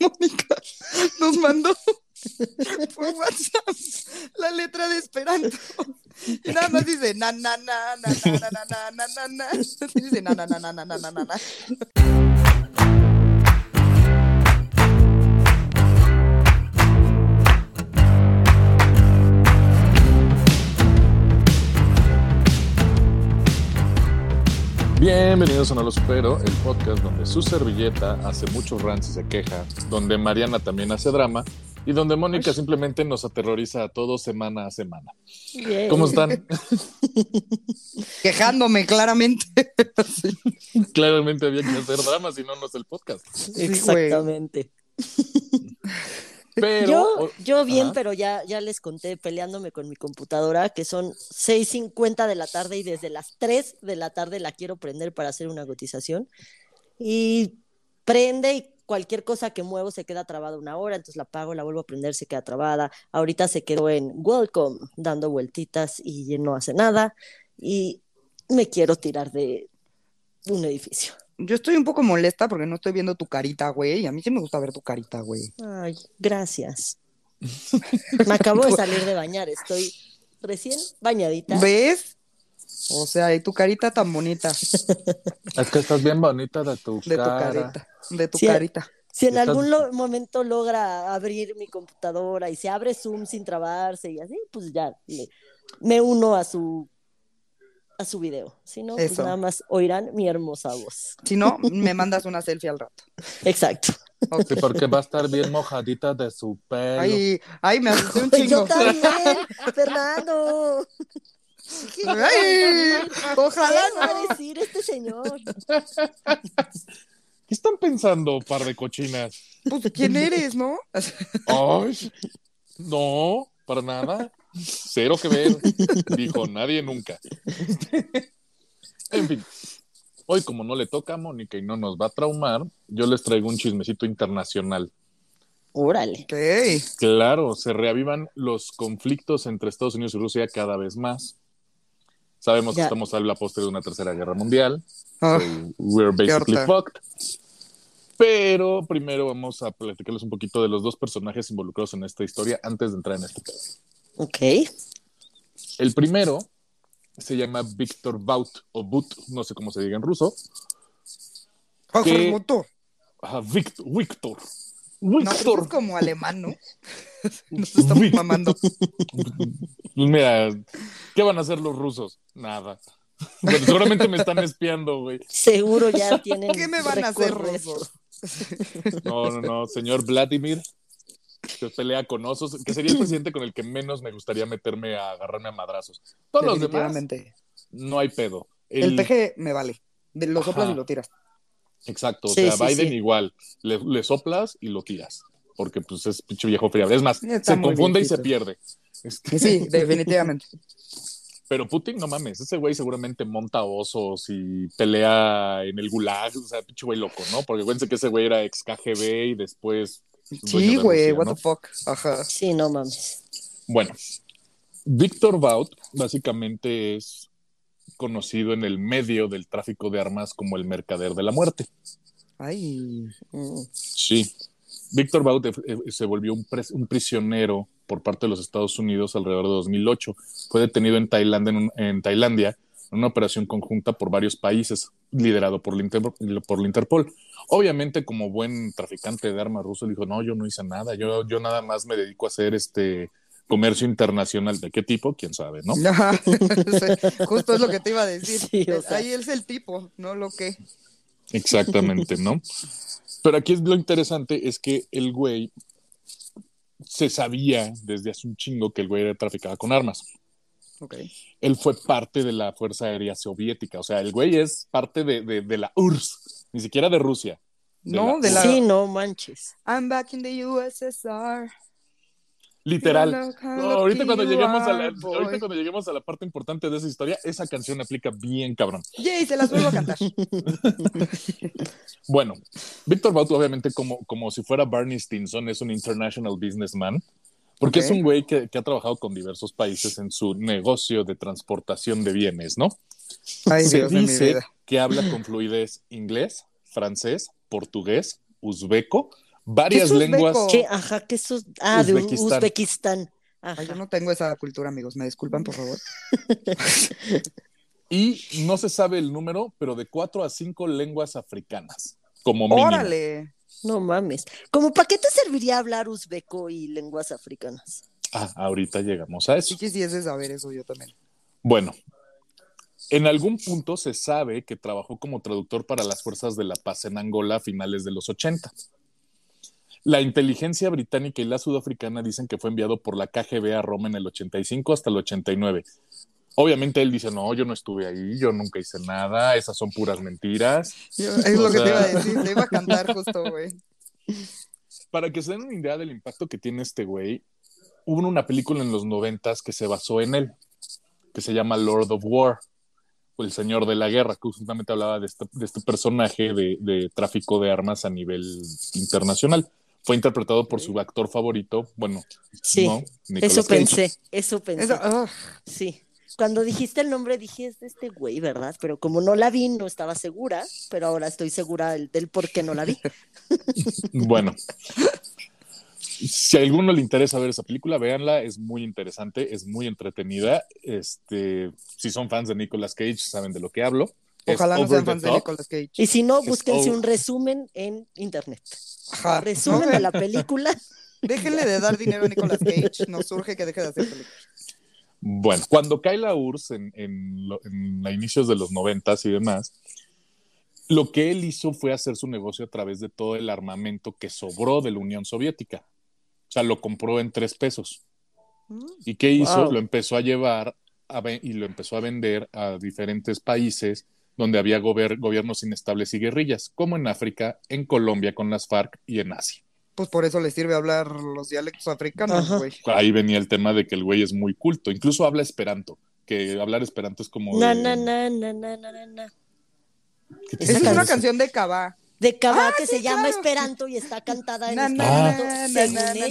Mónica nos mandó por WhatsApp la letra de Esperanto. Y nada más dice na na na na na na na na na na. Dice na na na na na na na na. Bienvenidos a No Lo Supero, el podcast donde su servilleta hace muchos rants y se queja, donde Mariana también hace drama y donde Mónica simplemente nos aterroriza a todos semana a semana. ¿Cómo están? Quejándome claramente. Claramente había que hacer drama, si no, no es el podcast. Exactamente. Pero, yo, yo bien, Ajá. pero ya, ya les conté peleándome con mi computadora que son 6.50 de la tarde y desde las 3 de la tarde la quiero prender para hacer una cotización. Y prende y cualquier cosa que muevo se queda trabada una hora, entonces la apago, la vuelvo a prender, se queda trabada. Ahorita se quedó en welcome, dando vueltitas y no hace nada. Y me quiero tirar de un edificio. Yo estoy un poco molesta porque no estoy viendo tu carita, güey. Y a mí sí me gusta ver tu carita, güey. Ay, gracias. Me acabo de salir de bañar, estoy recién bañadita. ¿Ves? O sea, y tu carita tan bonita. es que estás bien bonita de tu De tu cara. carita. De tu Sí. carita. Si en Estás- algún lo- momento logra abrir mi computadora y se abre Zoom sin trabarse y así, pues ya me uno a su a su video. Si no, pues nada más oirán mi hermosa voz. Si no, me mandas una selfie al rato. Exacto. Sí, porque va a estar bien mojadita de su pelo. Ay, ay, me asusté un Yo chingo. también, Fernando. ¿Qué, Ay, ojalá ¿Qué va a no. decir este señor? ¿Qué están pensando, par de cochinas? Pues, ¿quién eres, no? Ay, no, para nada. Cero que ver. Dijo nadie nunca. En fin, hoy como no le toca a Mónica y no nos va a traumar, yo les traigo un chismecito internacional. Órale. Claro, se reavivan los conflictos entre Estados Unidos y Rusia cada vez más. Sabemos que estamos a la postre de una tercera guerra mundial. Ah, So, we're basically fucked. Pero primero vamos a platicarles un poquito de los dos personajes involucrados en esta historia antes de entrar en este pedo. Ok. El primero se llama Víctor Baut o But, no sé cómo se diga en ruso. Motor. Ajá, Víctor. Víctor. No, Víctor. es como alemán, ¿no? Nos estamos Víctor. mamando. Pues mira, ¿qué van a hacer los rusos? Nada. Bueno, seguramente me están espiando, güey. Seguro ya tienen. ¿Qué me van a hacer, rusos? No, no, no, señor Vladimir, que pelea con osos, que sería el presidente con el que menos me gustaría meterme a agarrarme a madrazos. Todos los demás, no hay pedo. El peje me vale. De- Lo soplas Ajá. y lo tiras. Exacto, o Sí, sea, sí, Biden sí. igual, le, le soplas y lo tiras, porque pues es pinche viejo friable. Es más, Está se confunde y se pierde. Este, Sí, definitivamente. Pero Putin, no mames, ese güey seguramente monta osos y pelea en el gulag, o sea, pinche güey loco, ¿no? Porque acuérdense que ese güey era ex KGB y después... Sí, güey, what ¿no? the fuck. Ajá. Sí, no mames. Bueno, Víctor Baut básicamente es conocido en el medio del tráfico de armas como el mercader de la muerte. Ay. Mm. Sí. Víctor Baut eh, se volvió un, pres- un prisionero por parte de los Estados Unidos alrededor de 2008. Fue detenido en Tailandia, en, un- en Tailandia en una operación conjunta por varios países, liderado por la, Inter- por la Interpol. Obviamente, como buen traficante de armas ruso, dijo, no, yo no hice nada, yo, yo nada más me dedico a hacer este comercio internacional. ¿De qué tipo? ¿Quién sabe, no? Justo es lo que te iba a decir. Sí, o sea. Ahí es el tipo, no lo que. Exactamente, ¿no? Pero aquí es lo interesante es que el güey se sabía desde hace un chingo que el güey traficaba con armas. Ok. Él fue parte de la Fuerza Aérea Soviética, o sea, el güey es parte de, de- de la URSS, ni siquiera de Rusia. No, de la- Sí, no manches. I'm back in the USSR. Literal. No, cuando a la, ahorita cuando lleguemos a la parte importante de esa historia, esa canción aplica bien cabrón. Yay, se las vuelvo a cantar. Bueno, Víctor Baut, obviamente, como, como si fuera Barney Stinson, es un international businessman, porque es un güey que, que ha trabajado con diversos países en su negocio de transportación de bienes, ¿no? Ay, Se Dios dice que habla con fluidez inglés, francés, portugués, uzbeco, varias ¿Qué es lenguas. ¿Qué? Ajá, que eso. Ah, de Uzbekistán. Uzbekistán. Ajá. Ay, yo no tengo esa cultura, amigos. Me disculpan, por favor. Y no se sabe el número, pero de cuatro a cinco lenguas africanas, como mínimo. Órale. No mames. ¿Cómo para qué te serviría hablar uzbeco y lenguas africanas? Ah, ahorita llegamos a eso. Sí quisiese saber eso yo también. Bueno, en algún punto se sabe que trabajó como traductor para las fuerzas de la paz en Angola a finales de los 80. La inteligencia británica y la sudafricana dicen que fue enviado por la KGB a Roma en el 85 hasta el 89. Obviamente él dice, no, yo no estuve ahí, yo nunca hice nada, esas son puras mentiras. Yo- es O lo que te iba a decir. Te iba a cantar justo, güey. Para que se den una idea del impacto que tiene este güey, hubo una película en los noventas que se basó en él, que se llama Lord of War, o el Señor de la Guerra, que justamente hablaba de este, de este personaje de, de tráfico de armas a nivel internacional. Fue interpretado por su actor favorito, bueno, Sí, no, Nicolas Eso Cage. pensé, eso pensé. Eso, ah, Sí. Cuando dijiste el nombre dije, es de este güey, ¿verdad? Pero como no la vi, no estaba segura, pero ahora estoy segura del, del por qué no la vi. Bueno, si a alguno le interesa ver esa película, véanla, es muy interesante, es muy entretenida. Este, si son fans de Nicolas Cage, saben de lo que hablo. Es ojalá no over sean fans de. Nicolas Cage. Y si no, Es búsquense un resumen en internet. Ajá. Resumen No, de la película. Déjenle de dar dinero a Nicolas Cage. Nos surge que deje de hacer películas. Bueno, cuando cae la URSS en, en, en a inicios de los noventas y demás, lo que él hizo fue hacer su negocio a través de todo el armamento que sobró de la Unión Soviética. O sea, lo compró en tres pesos. ¿Y qué hizo? Wow. Lo empezó a llevar a y lo empezó a vender a diferentes países donde había gober- gobiernos inestables y guerrillas, como en África, en Colombia con las FARC y en Asia. Pues por eso le sirve hablar los dialectos africanos, güey. Ahí venía el tema de que el güey es muy culto, incluso habla esperanto, que hablar esperanto es como... Na, de- na, na, na, na, na, na, na. ¿Qué te Esa Esa es una canción de Cabá. De Cabá Ah, que sí, se llama. Esperanto y está cantada en Na, Esperanto, na, según na, na, ellos.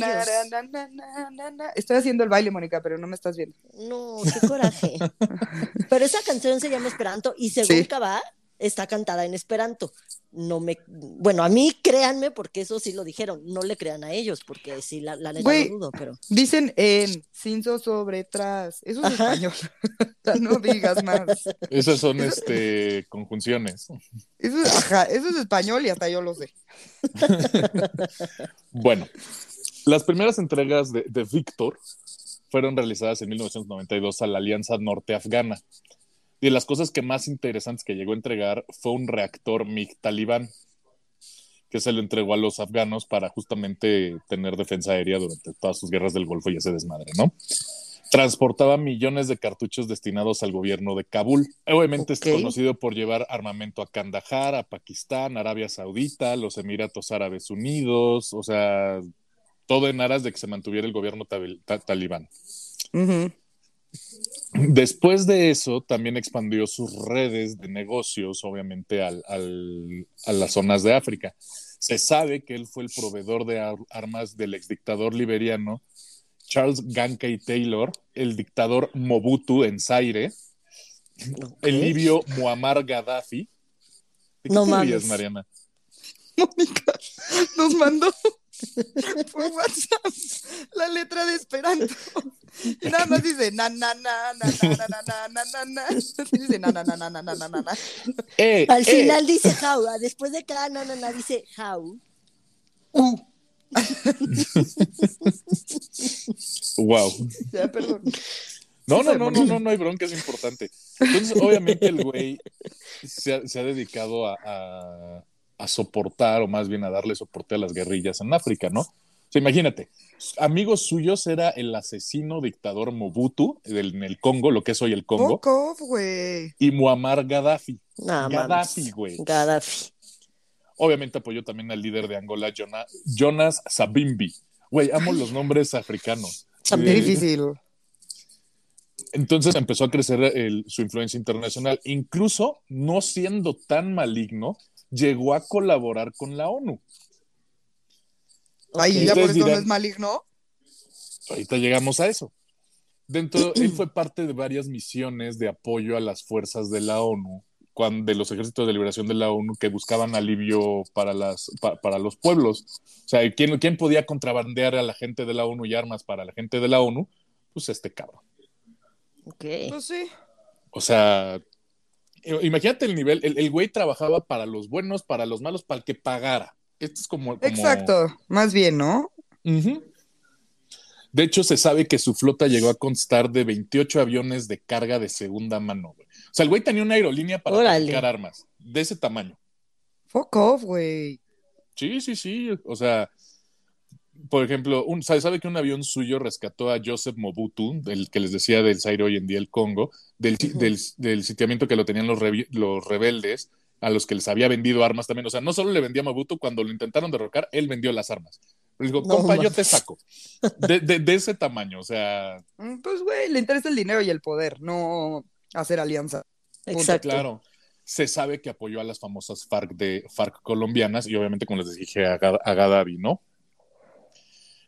na, na, na, na, na, na. Estoy haciendo el baile, Mónica, pero no me estás viendo. No, qué coraje. Pero esa canción se llama Esperanto y según Sí. Cabá está cantada en Esperanto. No me, bueno, a mí créanme porque eso sí lo dijeron. No le crean a ellos porque sí la, la neta Güey. lo dudo, pero Dicen en, cinzo sobre tras. Eso es Ajá. español. No digas más. Esas son este, conjunciones. Eso es, ajá, eso es español y hasta yo lo sé. Bueno, las primeras entregas de, de Víctor fueron realizadas en 1992 a la Alianza Norte-Afgana. Y de las cosas que más interesantes que llegó a entregar fue un reactor MiG talibán, que se lo entregó a los afganos para justamente tener defensa aérea durante todas sus guerras del Golfo y ese desmadre, ¿no? Transportaba millones de cartuchos destinados al gobierno de Kabul. Obviamente es conocido por llevar armamento a Kandahar, a Pakistán, Arabia Saudita, los Emiratos Árabes Unidos, o sea, todo en aras de que se mantuviera el gobierno ta- talibán. Después de eso, también expandió sus redes de negocios, obviamente, al- al- a las zonas de África. Se sabe que él fue el proveedor de ar- armas del exdictador liberiano Charles Gankay Taylor, el dictador Mobutu en Zaire, el libio Muammar Gaddafi. ¿De qué No te mames. ríes, Mariana? Mónica nos mandó por WhatsApp la letra de Esperanto. Y nada más dice na na na na na na na na na na. Dice na na na na na na na na na. ¡Eh, al eh! final dice how, ah, después de cada no, dice how. Uh, ¡Wow! ya, perdón. No, no, no, no, no, no hay bronca, es importante. Entonces, obviamente, el güey se ha, se ha dedicado a, a- a soportar, o más bien a darle soporte a las guerrillas en África, ¿no? Sea, imagínate, amigos suyos era el asesino dictador Mobutu del- en el Congo, lo que es hoy el Congo, off, y Muammar Gaddafi. No, Gaddafi, güey. Gaddafi. Obviamente apoyó también al líder de Angola, Jona- Jonas Savimbi. Güey, amo los nombres africanos. Qué Eh, difícil. Entonces empezó a crecer el- su influencia internacional. Incluso, no siendo tan maligno, llegó a colaborar con la ONU. Ok. ya por eso no es maligno. Ahorita llegamos a eso. Dentro, él fue parte de varias misiones de apoyo a las fuerzas de la ONU cuando, de los ejércitos de liberación de la ONU que buscaban alivio para, las, pa- para los pueblos. O sea, ¿quién, ¿quién podía contrabandear a la gente de la ONU y armas para la gente de la ONU? Pues este cabrón. Ok. Pues sí. O sea, i- imagínate el nivel, el, el güey trabajaba para los buenos, para los malos, para el que pagara. Esto es como... como- Exacto. Más bien, ¿no? De hecho, se sabe que su flota llegó a constar de 28 aviones de carga de segunda mano. güey. O sea, el güey tenía una aerolínea para Órale. fabricar armas de ese tamaño. Fuck off, güey. Sí, sí, sí. O sea, por ejemplo, un, sabe, sabe que un avión suyo rescató a Joseph Mobutu, del que les decía del Zaire hoy en día el Congo, del, del, del sitiamiento que lo tenían los, los rebeldes, a los que les había vendido armas también. O sea, no solo le vendía a Mobutu, cuando lo intentaron derrocar, él vendió las armas. Le dijo, No compa, yo te saco. De, de- de ese tamaño, o sea, Mm, Pues, güey, le interesa el dinero y el poder, no hacer alianza. Exacto. Claro. Se sabe que apoyó a las famosas FARC de FARC colombianas y obviamente, como les dije, a, a Gaddafi, ¿no?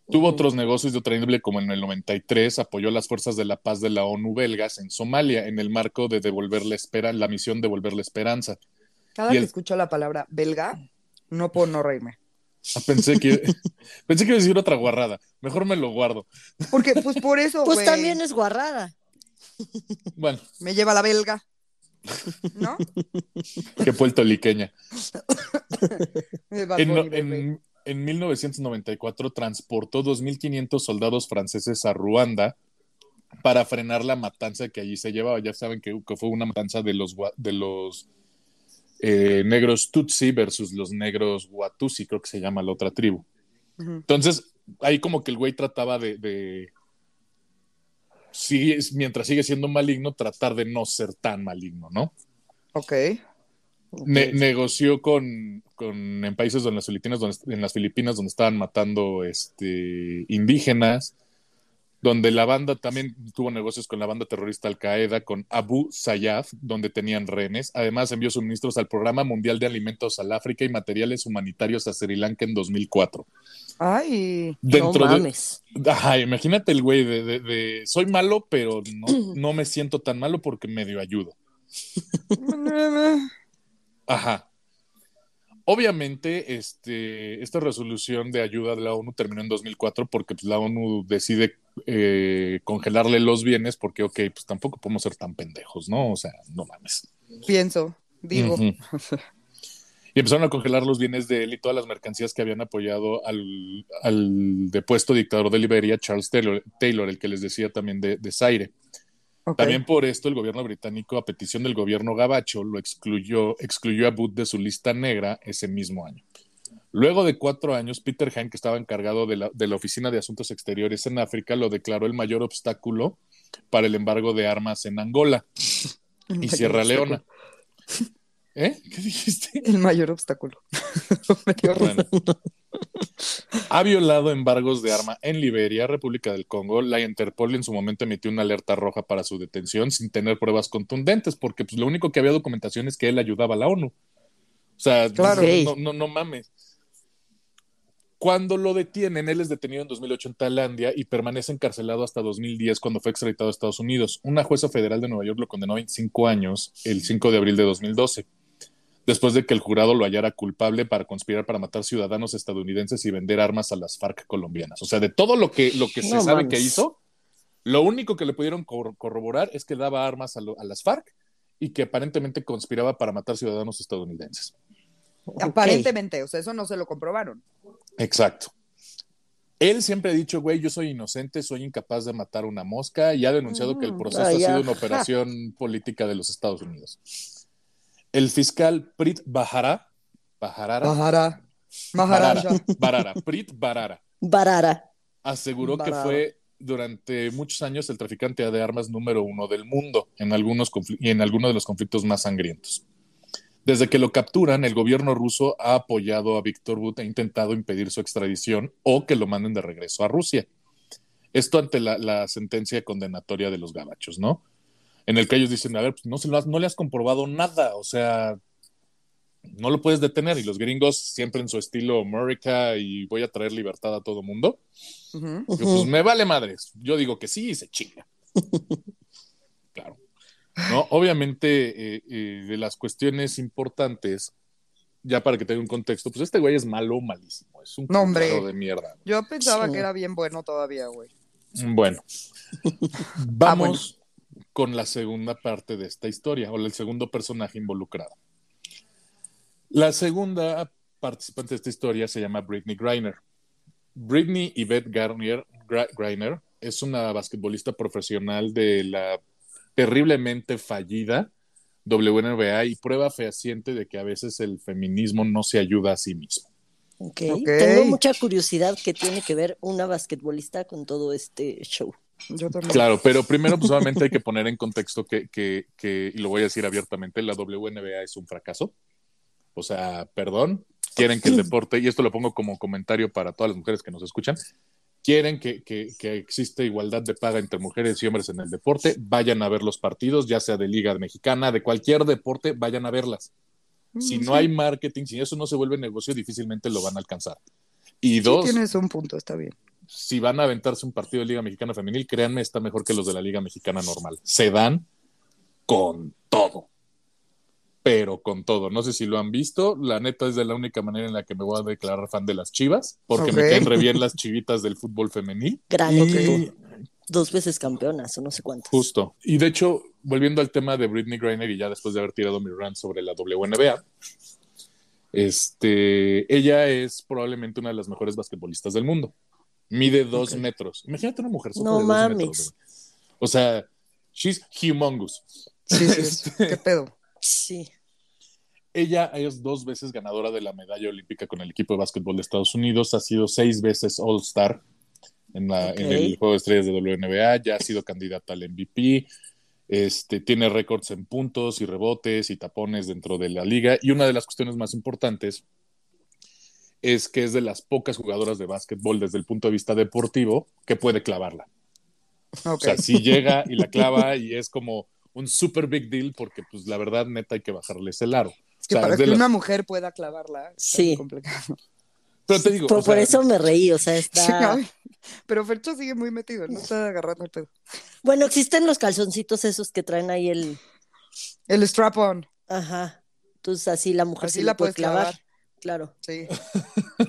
Tuvo otros negocios de otra índole, como en el 93 apoyó a las fuerzas de la paz de la ONU belgas en Somalia en el marco de devolver la, espera, la misión devolver la esperanza. Cada Y que el- escucho la palabra belga, no puedo no reírme. Ah, Pensé que, pensé que iba a decir otra guarrada. Mejor me lo guardo. Porque, pues por eso, Pues también es guarrada. Bueno, me lleva la belga. ¿No? qué puertoliqueña. En, en- en 1994 transportó 2.500 soldados franceses a Ruanda para frenar la matanza que allí se llevaba. Ya saben que, que fue una matanza de los, de los eh, negros Tutsi versus los negros Watusi, creo que se llama la otra tribu. Entonces, ahí como que el güey trataba de, de sigue- mientras sigue siendo maligno, tratar de no ser tan maligno, ¿no? Ok. Ne- negoció con, con- en países donde las Filipinas, donde, en las Filipinas donde estaban matando este, indígenas, donde la banda también tuvo negocios con la banda terrorista Al Qaeda, con Abu Sayyaf, donde tenían rehenes. Además envió suministros al Programa Mundial de Alimentos al África y materiales humanitarios a Sri Lanka en 2004. Ay. Dentro no de, mames. Ajá, imagínate el güey de, de- de, soy malo, pero no, no me siento tan malo porque medio ayudo. Ajá. Obviamente, este, esta resolución de ayuda de la ONU terminó en 2004 porque pues, la ONU decide eh, congelarle los bienes porque, ok, pues tampoco podemos ser tan pendejos, ¿no? O sea, no mames. Pienso, digo. Y empezaron a congelar los bienes de él y todas las mercancías que habían apoyado al, al depuesto dictador de Liberia, Charles Taylor, Taylor, el que les decía también de, de Zaire. También por esto el gobierno británico, a petición del gobierno gabacho, lo excluyó, excluyó a Booth de su lista negra ese mismo año. Luego de cuatro años, Peter Hine, que estaba encargado de la, de la Oficina de Asuntos Exteriores en África, lo declaró el mayor obstáculo para el embargo de armas en Angola y Sierra. Leona. ¿Eh? ¿Qué dijiste? El mayor obstáculo. Bueno. Ha violado embargos de arma en Liberia, República del Congo. La Interpol en su momento emitió una alerta roja para su detención sin tener pruebas contundentes, porque pues, lo único que había documentación es que él ayudaba a la ONU. O sea, Claro. no, no, no mames. Cuando lo detienen, él es detenido en 2008 en Tailandia y permanece encarcelado hasta 2010 cuando fue extraditado a Estados Unidos. Una jueza federal de Nueva York lo condenó a 25 años el 5 de abril de 2012 después de que el jurado lo hallara culpable para conspirar para matar ciudadanos estadounidenses y vender armas a las FARC colombianas. O sea, de todo lo que, lo que se No sabe que hizo, lo único que le pudieron cor- corroborar es que daba armas a, lo- a las FARC y que aparentemente conspiraba para matar ciudadanos estadounidenses. Aparentemente, o sea, eso no se lo comprobaron. Exacto. Él siempre ha dicho, güey, yo soy inocente, soy incapaz de matar una mosca y ha denunciado que el Mm, proceso ha sido una operación política de los Estados Unidos. El fiscal Prit Bajará, Bajarara, Mahara. Barara. Barara, Prit Barara, Barara. aseguró Barara. que fue durante muchos años el traficante de armas número uno del mundo en algunos y en algunos de los conflictos más sangrientos. Desde que lo capturan, el gobierno ruso ha apoyado a Víctor Butt e intentado impedir su extradición o que lo manden de regreso a Rusia. Esto ante la, la sentencia condenatoria de los gabachos, ¿no? En el que ellos dicen, a ver, pues no, se lo has- no le has comprobado nada, o sea, no lo puedes detener. Y los gringos, siempre en su estilo America y voy a traer libertad a todo mundo, pues me vale madres. Yo digo que sí y se chinga. No, obviamente, eh, eh, de las cuestiones importantes, ya para que tenga un contexto, pues este güey es malo, malísimo. Es un No, hombre. de mierda. Yo pensaba Sí. que era bien bueno todavía, güey. Bueno, vamos con la segunda parte de esta historia, o el segundo personaje involucrado. La segunda participante de esta historia se llama Britney Griner. Britney Yvette Garnier Gra- Griner es una basquetbolista profesional de la terriblemente fallida WNBA y prueba fehaciente de que a veces el feminismo no se ayuda a sí mismo. Tengo mucha curiosidad que tiene que ver una basquetbolista con todo este show. Yo también. Claro, pero primero, pues obviamente hay que poner en contexto que, que, que, y lo voy a decir abiertamente, la WNBA es un fracaso. O sea, perdón, quieren que el deporte, y esto lo pongo como comentario para todas las mujeres que nos escuchan, quieren que, que, que existe igualdad de paga entre mujeres y hombres en el deporte, vayan a ver los partidos, ya sea de liga mexicana, de cualquier deporte, vayan a verlas. Si Mm, no sí. hay marketing, si eso no se vuelve negocio, difícilmente lo van a alcanzar. Y Sí, dos, tienes un punto, está bien. si van a aventarse un partido de Liga Mexicana Femenil, créanme, está mejor que los de la Liga Mexicana normal. Se dan con todo. Pero con todo. No sé si lo han visto. La neta es de la única manera en la que me voy a declarar fan de las chivas, porque me caen re bien las chivitas del fútbol femenil. Gran Y-. Dos veces campeonas, o no sé cuántas. Justo. Y de hecho, volviendo al tema de Britney Griner, y ya después de haber tirado mi rant sobre la WNBA, este, ella es probablemente una de las mejores basquetbolistas del mundo. Mide dos metros. Imagínate una mujer No de dos mames. metros. güey. O sea, she's humongous. Sí, sí, sí. ¿Qué pedo? Sí. Ella es dos veces ganadora de la medalla olímpica con el equipo de básquetbol de Estados Unidos, ha sido seis veces en, la- Ok. en el juego de estrellas de WNBA, ya ha sido candidata al MVP, este, tiene récords en puntos y rebotes y tapones dentro de la liga. Y una de las cuestiones más importantes es que es de las pocas jugadoras de básquetbol desde el punto de vista deportivo que puede clavarla. O sea, si llega y la clava y es como un super big deal porque pues la verdad neta hay que bajarles el aro. Es que O sea, para es que una mujer pueda clavarla, Sí. complicado. Pero te digo, Por, o sea, por eso me reí, o sea, Sí, está... pero Fercho sigue muy metido, no está agarrando el pedo. Bueno, existen los calzoncitos esos que traen ahí el... El strap-on, Ajá. Entonces así la mujer Así sí la la puede clavar. clavar. Claro. sí.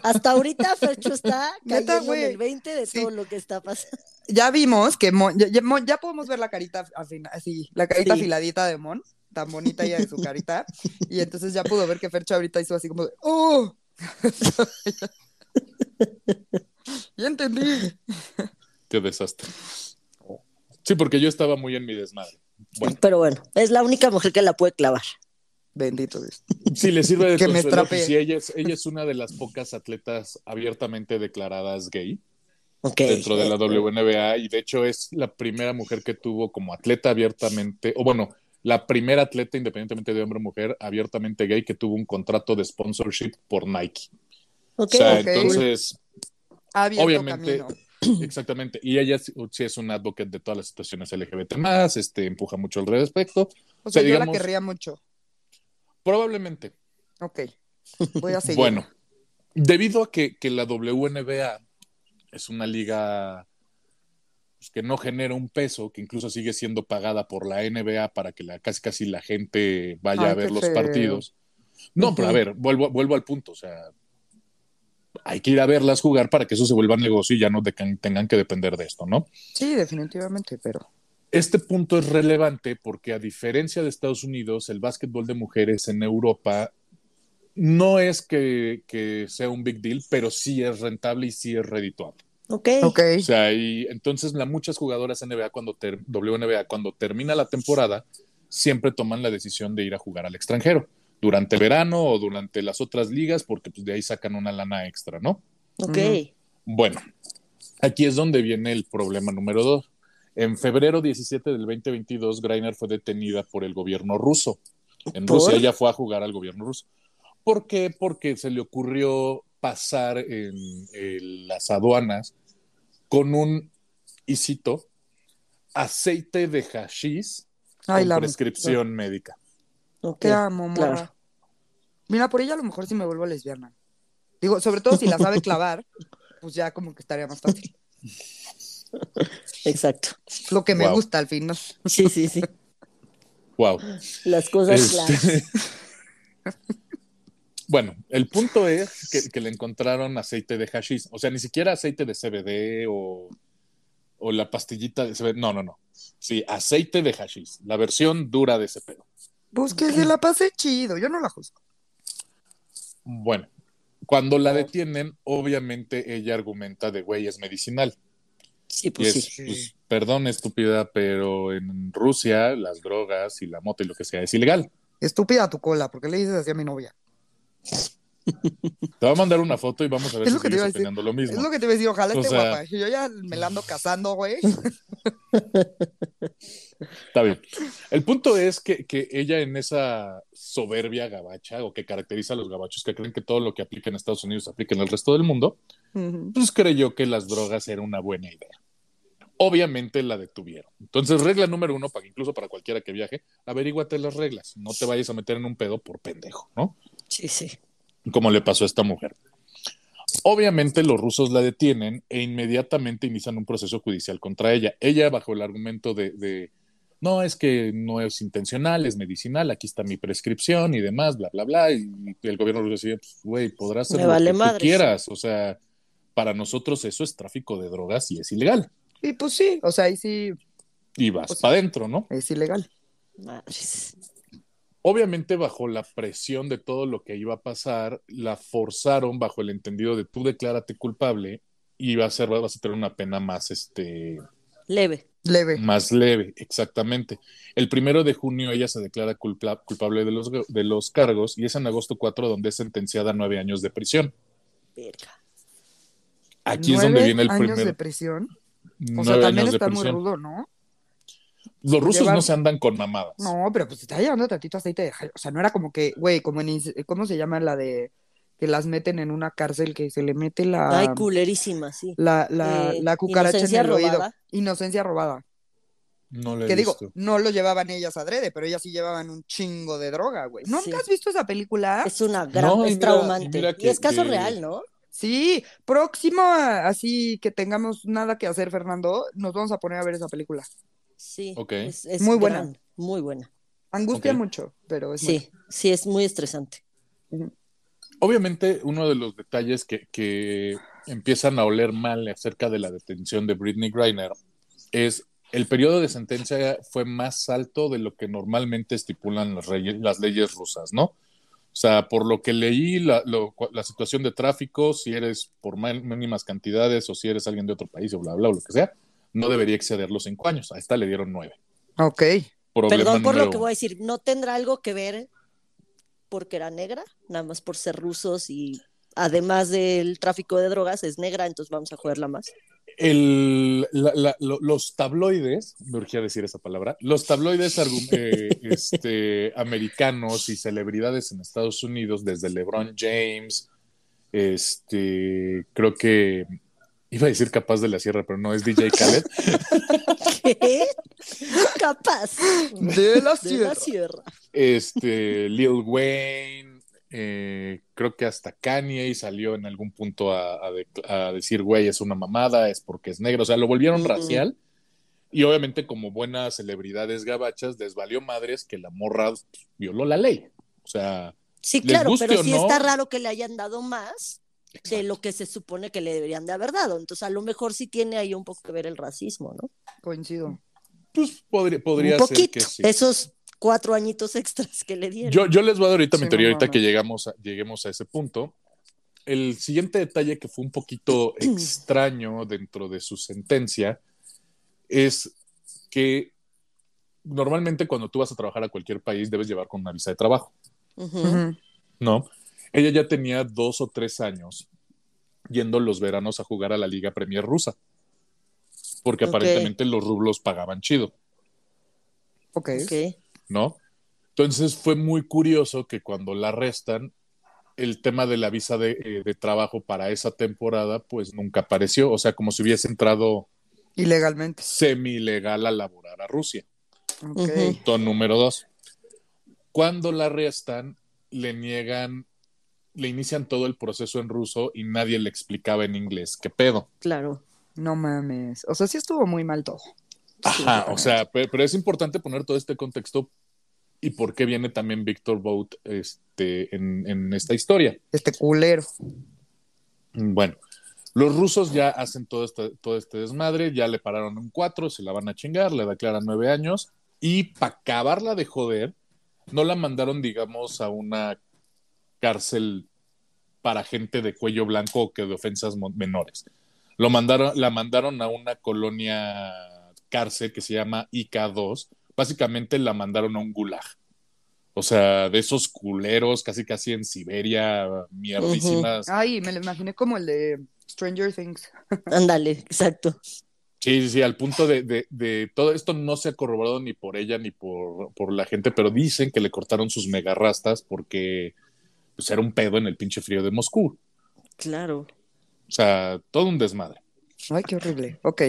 Hasta ahorita Fercho está cayendo en el 20 de Sí. todo lo que está pasando. Ya vimos que Mon- ya, ya- Mon- ya podemos ver la carita afina- así, la carita Sí. afiladita de Mon, tan bonita ella de su carita. Y entonces ya pudo ver que Fercho ahorita hizo así como de, ¡Oh! ya entendí. qué desastre. Sí, porque yo estaba muy en mi desmadre. Bueno, Pero bueno, es la única mujer que la puede clavar. Bendito Dios. si le sirve de Que me sí, ella es, ella es una de las pocas atletas abiertamente declaradas gay dentro de la WNBA y de hecho es la primera mujer que tuvo como atleta abiertamente, o bueno, la primera atleta independientemente de hombre o mujer abiertamente gay que tuvo un contrato de sponsorship por Nike. Ok. o sea, entonces abierto Obviamente, camino. Exactamente. Y ella sí sí es un advocate de todas las situaciones LGBT más, este, empuja mucho al respecto. O sea, sea, yo digamos- la querría mucho. Probablemente. Ok. Voy a seguir. Bueno, debido a que, que la WNBA es una liga pues, que no genera un peso, que incluso sigue siendo pagada por la NBA para que la, casi casi la gente vaya Ay, a ver los feo. partidos. No, pero a ver, vuelvo, vuelvo al punto. O sea, hay que ir a verlas jugar para que eso se vuelva negocio y ya no de- tengan que depender de esto, ¿no? Sí, definitivamente, pero. Este punto es relevante porque a diferencia de Estados Unidos, el básquetbol de mujeres en Europa no es que, que sea un big deal, pero sí es rentable y sí es redituable. Ok. Ok. O sea, y entonces la, muchas jugadoras NBA cuando ter- WNBA cuando termina la temporada siempre toman la decisión de ir a jugar al extranjero durante verano o durante las otras ligas porque pues, de ahí sacan una lana extra, ¿no? Ok. Bueno, aquí es donde viene el problema número dos. En febrero 17 del 2022, Greiner fue detenida por el gobierno ruso. En ¿Por? Rusia ella fue a jugar al gobierno ruso. ¿Por qué? Porque se le ocurrió pasar en, en las aduanas con un, y cito, aceite de hashish Ay, con la prescripción médica. ok. Te amo, morra. Claro. Mira, por ella a lo mejor sí me vuelvo lesbiana. Digo, sobre todo si la sabe clavar, pues ya como que estaría más fácil. Exacto. Lo que me Wow. gusta al fin, ¿no? Sí, sí, sí. Wow. Las cosas Este- claras. Bueno, el punto es que, que le encontraron aceite de hashish. O sea, ni siquiera aceite de CBD o, o la pastillita de CBD. No, no, no. Sí, aceite de hashish. La versión dura de ese pedo. Pues que se la pase chido, yo no la juzgo. Bueno, cuando la detienen, obviamente ella argumenta de güey, es medicinal. Sí, pues es, sí. pues, perdón, estúpida, pero en Rusia las drogas y la moto y lo que sea es ilegal. Estúpida tu cola, ¿por qué le dices así a mi novia? Te voy a mandar una foto y vamos a ver Es si lo que te sigues iba a decir. opinando lo mismo. Es lo que te iba a decir, ojalá O esté sea- guapa. Yo ya me la ando casando, güey. Está bien. El punto es que, que ella en esa soberbia gabacha o que caracteriza a los gabachos que creen que todo lo que aplica en Estados Unidos aplica en el resto del mundo, Ujú. pues creyó que las drogas era una buena idea. Obviamente la detuvieron. Entonces, regla número uno, para, incluso para cualquiera que viaje, averíguate las reglas. No te vayas a meter en un pedo por pendejo, ¿no? Sí, sí. Como le pasó a esta mujer. Obviamente los rusos la detienen e inmediatamente inician un proceso judicial contra ella. Ella bajo el argumento de, de, no, es que no es intencional, es medicinal, aquí está mi prescripción y demás, bla, bla, bla. Y el gobierno ruso decía, pues, güey, podrás hacer lo que tú quieras. O sea, para nosotros eso es tráfico de drogas y es ilegal. Y pues sí, o sea, ahí sí Y vas Pues- para adentro, ¿no? es ilegal. Madres. Obviamente bajo la presión de todo lo que iba a pasar, la forzaron bajo el entendido de tú declárate culpable y va a ser, vas a tener una pena más, este, Leve. Leve. más leve, exactamente. El primero de junio ella se declara culpa- culpable de los, de los cargos y es en agosto 4 donde es sentenciada a nueve años de prisión. Verga. Aquí es Nueve donde viene el años primer... de prisión. O nueve sea, también años de está muy prisión. rudo, ¿no? Los rusos no se andan con mamadas. No, pero pues está llevando tantito aceite de O sea, no era como que, güey, como en. ¿Cómo se llama la de. que las meten en una cárcel que se le mete la. Ay, culerísima, sí. la, la, Eh, la cucaracha en inocencia el oído. robada. Inocencia robada. No he Que digo, visto. no lo llevaban ellas adrede, pero ellas sí llevaban un chingo de droga, güey. ¿Nunca Sí. has visto esa película? Es una gran, No, es mira- traumante. y es caso que- real, ¿no? Sí, próximo a- así que tengamos nada que hacer, Fernando, nos vamos a poner a ver esa película. Sí. Ok. Es, es Muy buena. muy buena. Angustia mucho, pero es muy- Sí, sí, es muy estresante. Obviamente, uno de los detalles que, que empiezan a oler mal acerca de la detención de Britney Griner es el periodo de sentencia fue más alto de lo que normalmente estipulan las, reyes- las leyes rusas, ¿no? O sea, por lo que leí, la, lo- la situación de tráfico, si eres por ma- mínimas cantidades o si eres alguien de otro país o bla, bla, o lo que sea, no debería exceder los cinco años. A esta le dieron nueve. Ok. Problema Perdón por lo que uno. voy a decir, ¿no tendrá algo que ver porque era negra? Nada más por ser rusos y además del tráfico de drogas es negra, entonces vamos a jugarla más. El- la- la- lo- los tabloides, me urgía decir esa palabra, los tabloides eh, este, americanos y celebridades en Estados Unidos, desde LeBron James, este, creo que iba a decir capaz de la sierra, pero no es DJ Khaled, ¿Qué? Capaz. De la De sierra. la sierra. este, Lil Wayne, eh, creo que hasta Kanye salió en algún punto a, a de- a decir, güey, es una mamada, es porque es negro, o sea, lo volvieron racial. Y obviamente, como buenas celebridades gabachas, les valió madres que la morra violó la ley. O sea, Sí, claro, pero sí no. está raro que le hayan dado más de lo que se supone que le deberían de haber dado. Entonces, a lo mejor sí tiene ahí un poco que ver el racismo, ¿no? Coincido. pues podría, podría un ser poquito. que sí. Esos cuatro añitos extras que le dieron. Yo, yo les voy a dar ahorita mi teoría, no ahorita que llegamos a, lleguemos a ese punto. El siguiente detalle que fue un poquito extraño dentro de su sentencia es que normalmente cuando tú vas a trabajar a cualquier país debes llevar con una visa de trabajo. ¿no? Ella ya tenía dos o tres años yendo los veranos a jugar a la Liga Premier rusa, porque aparentemente los rublos pagaban chido. Ok. ¿no? Entonces fue muy curioso que cuando la arrestan, el tema de la visa de, eh, de trabajo para esa temporada, pues nunca apareció. O sea, como si hubiese entrado Ilegalmente. semi-legal a laborar a Rusia. Punto número dos. Cuando la arrestan, le niegan, le inician todo el proceso en ruso y nadie le explicaba en inglés qué pedo. Claro. No mames. O sea, sí estuvo muy mal todo. Ajá, o sea, pe- pero, es importante poner todo este contexto y por qué viene también Víctor Bout este, en, en esta historia. Este culero. Bueno, los rusos ya hacen todo este, todo este desmadre, ya le pararon un 4, se la van a chingar, le declaran nueve años y para acabarla de joder, no la mandaron, digamos, a una cárcel para gente de cuello blanco o que de ofensas menores. Lo mandaron, la mandaron a una colonia cárcel que se llama IK2. Básicamente la mandaron a un gulag. O sea, de esos culeros, casi casi en Siberia, mierdísimas. Ay, me lo imaginé como el de Stranger Things. Ándale, exacto. Sí, sí, sí, al punto de, de- de todo esto no se ha corroborado ni por ella ni por, por la gente, pero dicen que le cortaron sus megarrastas porque pues, era un pedo en el pinche frío de Moscú. Claro. O sea, todo un desmadre. Ay, qué horrible. Ok.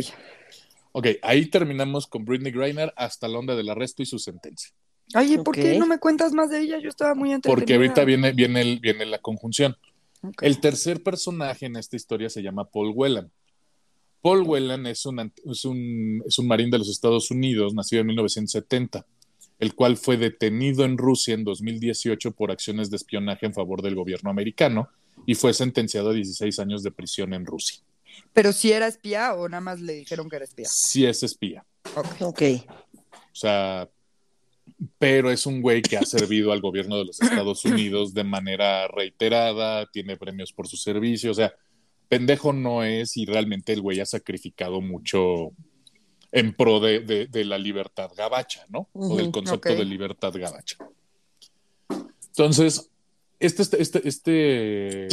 Ok, ahí terminamos con Britney Griner hasta la onda del arresto y su sentencia. Ay, ¿y ¿por qué no me cuentas más de ella? Yo estaba muy entretenida. Porque ahorita viene, viene, el- viene la conjunción. El tercer personaje en esta historia se llama Paul Whelan. Paul Whelan es un, es, un, es un marín de los Estados Unidos, nacido en 1970, el cual fue detenido en Rusia en 2018 por acciones de espionaje en favor del gobierno americano y fue sentenciado a 16 años de prisión en Rusia. Pero si era espía o nada más le dijeron que era espía. Sí es espía. Ok. Ok. O sea, pero es un güey que ha servido al gobierno de los Estados Unidos de manera reiterada, tiene premios por su servicio, o sea, pendejo no es y realmente el güey ha sacrificado mucho en pro de, de- de la libertad gabacha, ¿no? O del concepto de libertad gabacha. Entonces, este, este, este, este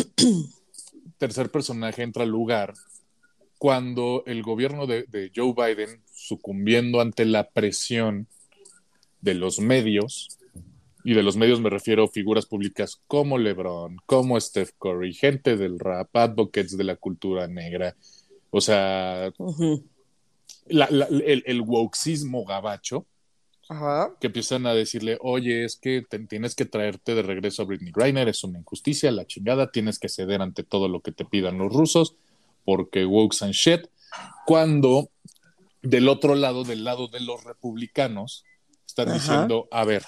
tercer personaje entra al lugar cuando el gobierno de, de Joe Biden, sucumbiendo ante la presión de los medios, y de los medios me refiero a figuras públicas como LeBron, como Steph Curry, gente del rap, advocates de la cultura negra, o sea. La- la- el, el wokeismo gabacho, Ajá. que empiezan a decirle, oye, es que te- tienes que traerte de regreso a Britney Griner, es una injusticia, la chingada, tienes que ceder ante todo lo que te pidan los rusos, porque wokes and shit, cuando del otro lado, del lado de los republicanos, están Ajá. diciendo, a ver,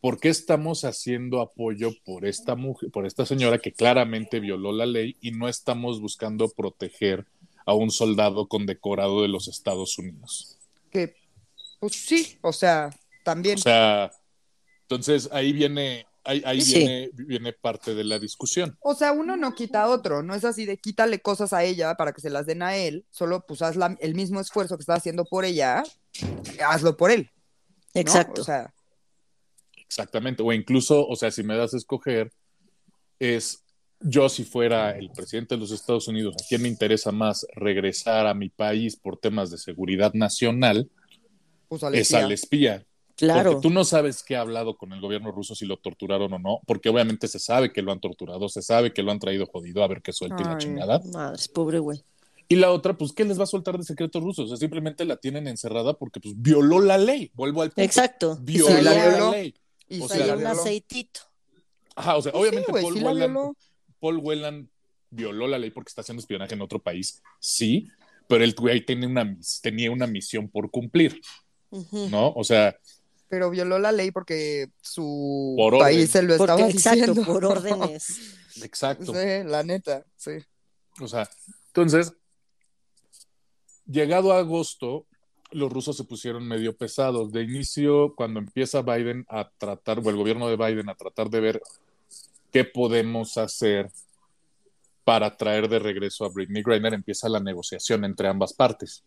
¿por qué estamos haciendo apoyo por esta mujer, por esta señora que claramente violó la ley y no estamos buscando proteger a un soldado condecorado de los Estados Unidos? Que, pues sí, o sea, también. O sea, entonces ahí viene, ahí, ahí Sí. viene, viene parte de la discusión. O sea, uno no quita a otro, no es así de quítale cosas a ella para que se las den a él, solo pues haz la- el mismo esfuerzo que está haciendo por ella, hazlo por él. ¿no? Exacto. O sea, Exactamente. O incluso, o sea, si me das a escoger, es yo si fuera el presidente de los Estados Unidos, a quién me interesa más regresar a mi país por temas de seguridad nacional, pues al es al espía. Claro. Porque tú no sabes qué ha hablado con el gobierno ruso si lo torturaron o no, porque obviamente se sabe que lo han torturado, se sabe que lo han traído jodido a ver qué suelta y la chingada. Madres, pobre güey. Y la otra, pues, ¿qué les va a soltar de secretos rusos? O sea, simplemente la tienen encerrada porque, pues, violó la ley. Vuelvo al punto. Exacto. Violó la ley. Y o sea, un aceitito. Ajá, o sea, Pues obviamente sí, Paul, Whelan. Paul Whelan violó la ley porque está haciendo espionaje en otro país, sí, pero el güey tiene una, tenía una misión por cumplir. ¿no? O sea, Pero violó la ley porque su Por orden. país se lo Porque, estaba exacto, diciendo. por órdenes. exacto. Sí, la neta, sí. O sea, entonces, llegado a agosto, los rusos se pusieron medio pesados. De inicio, cuando empieza Biden a tratar, o el gobierno de Biden a tratar de ver qué podemos hacer para traer de regreso a Britney Griner, empieza la negociación entre ambas partes.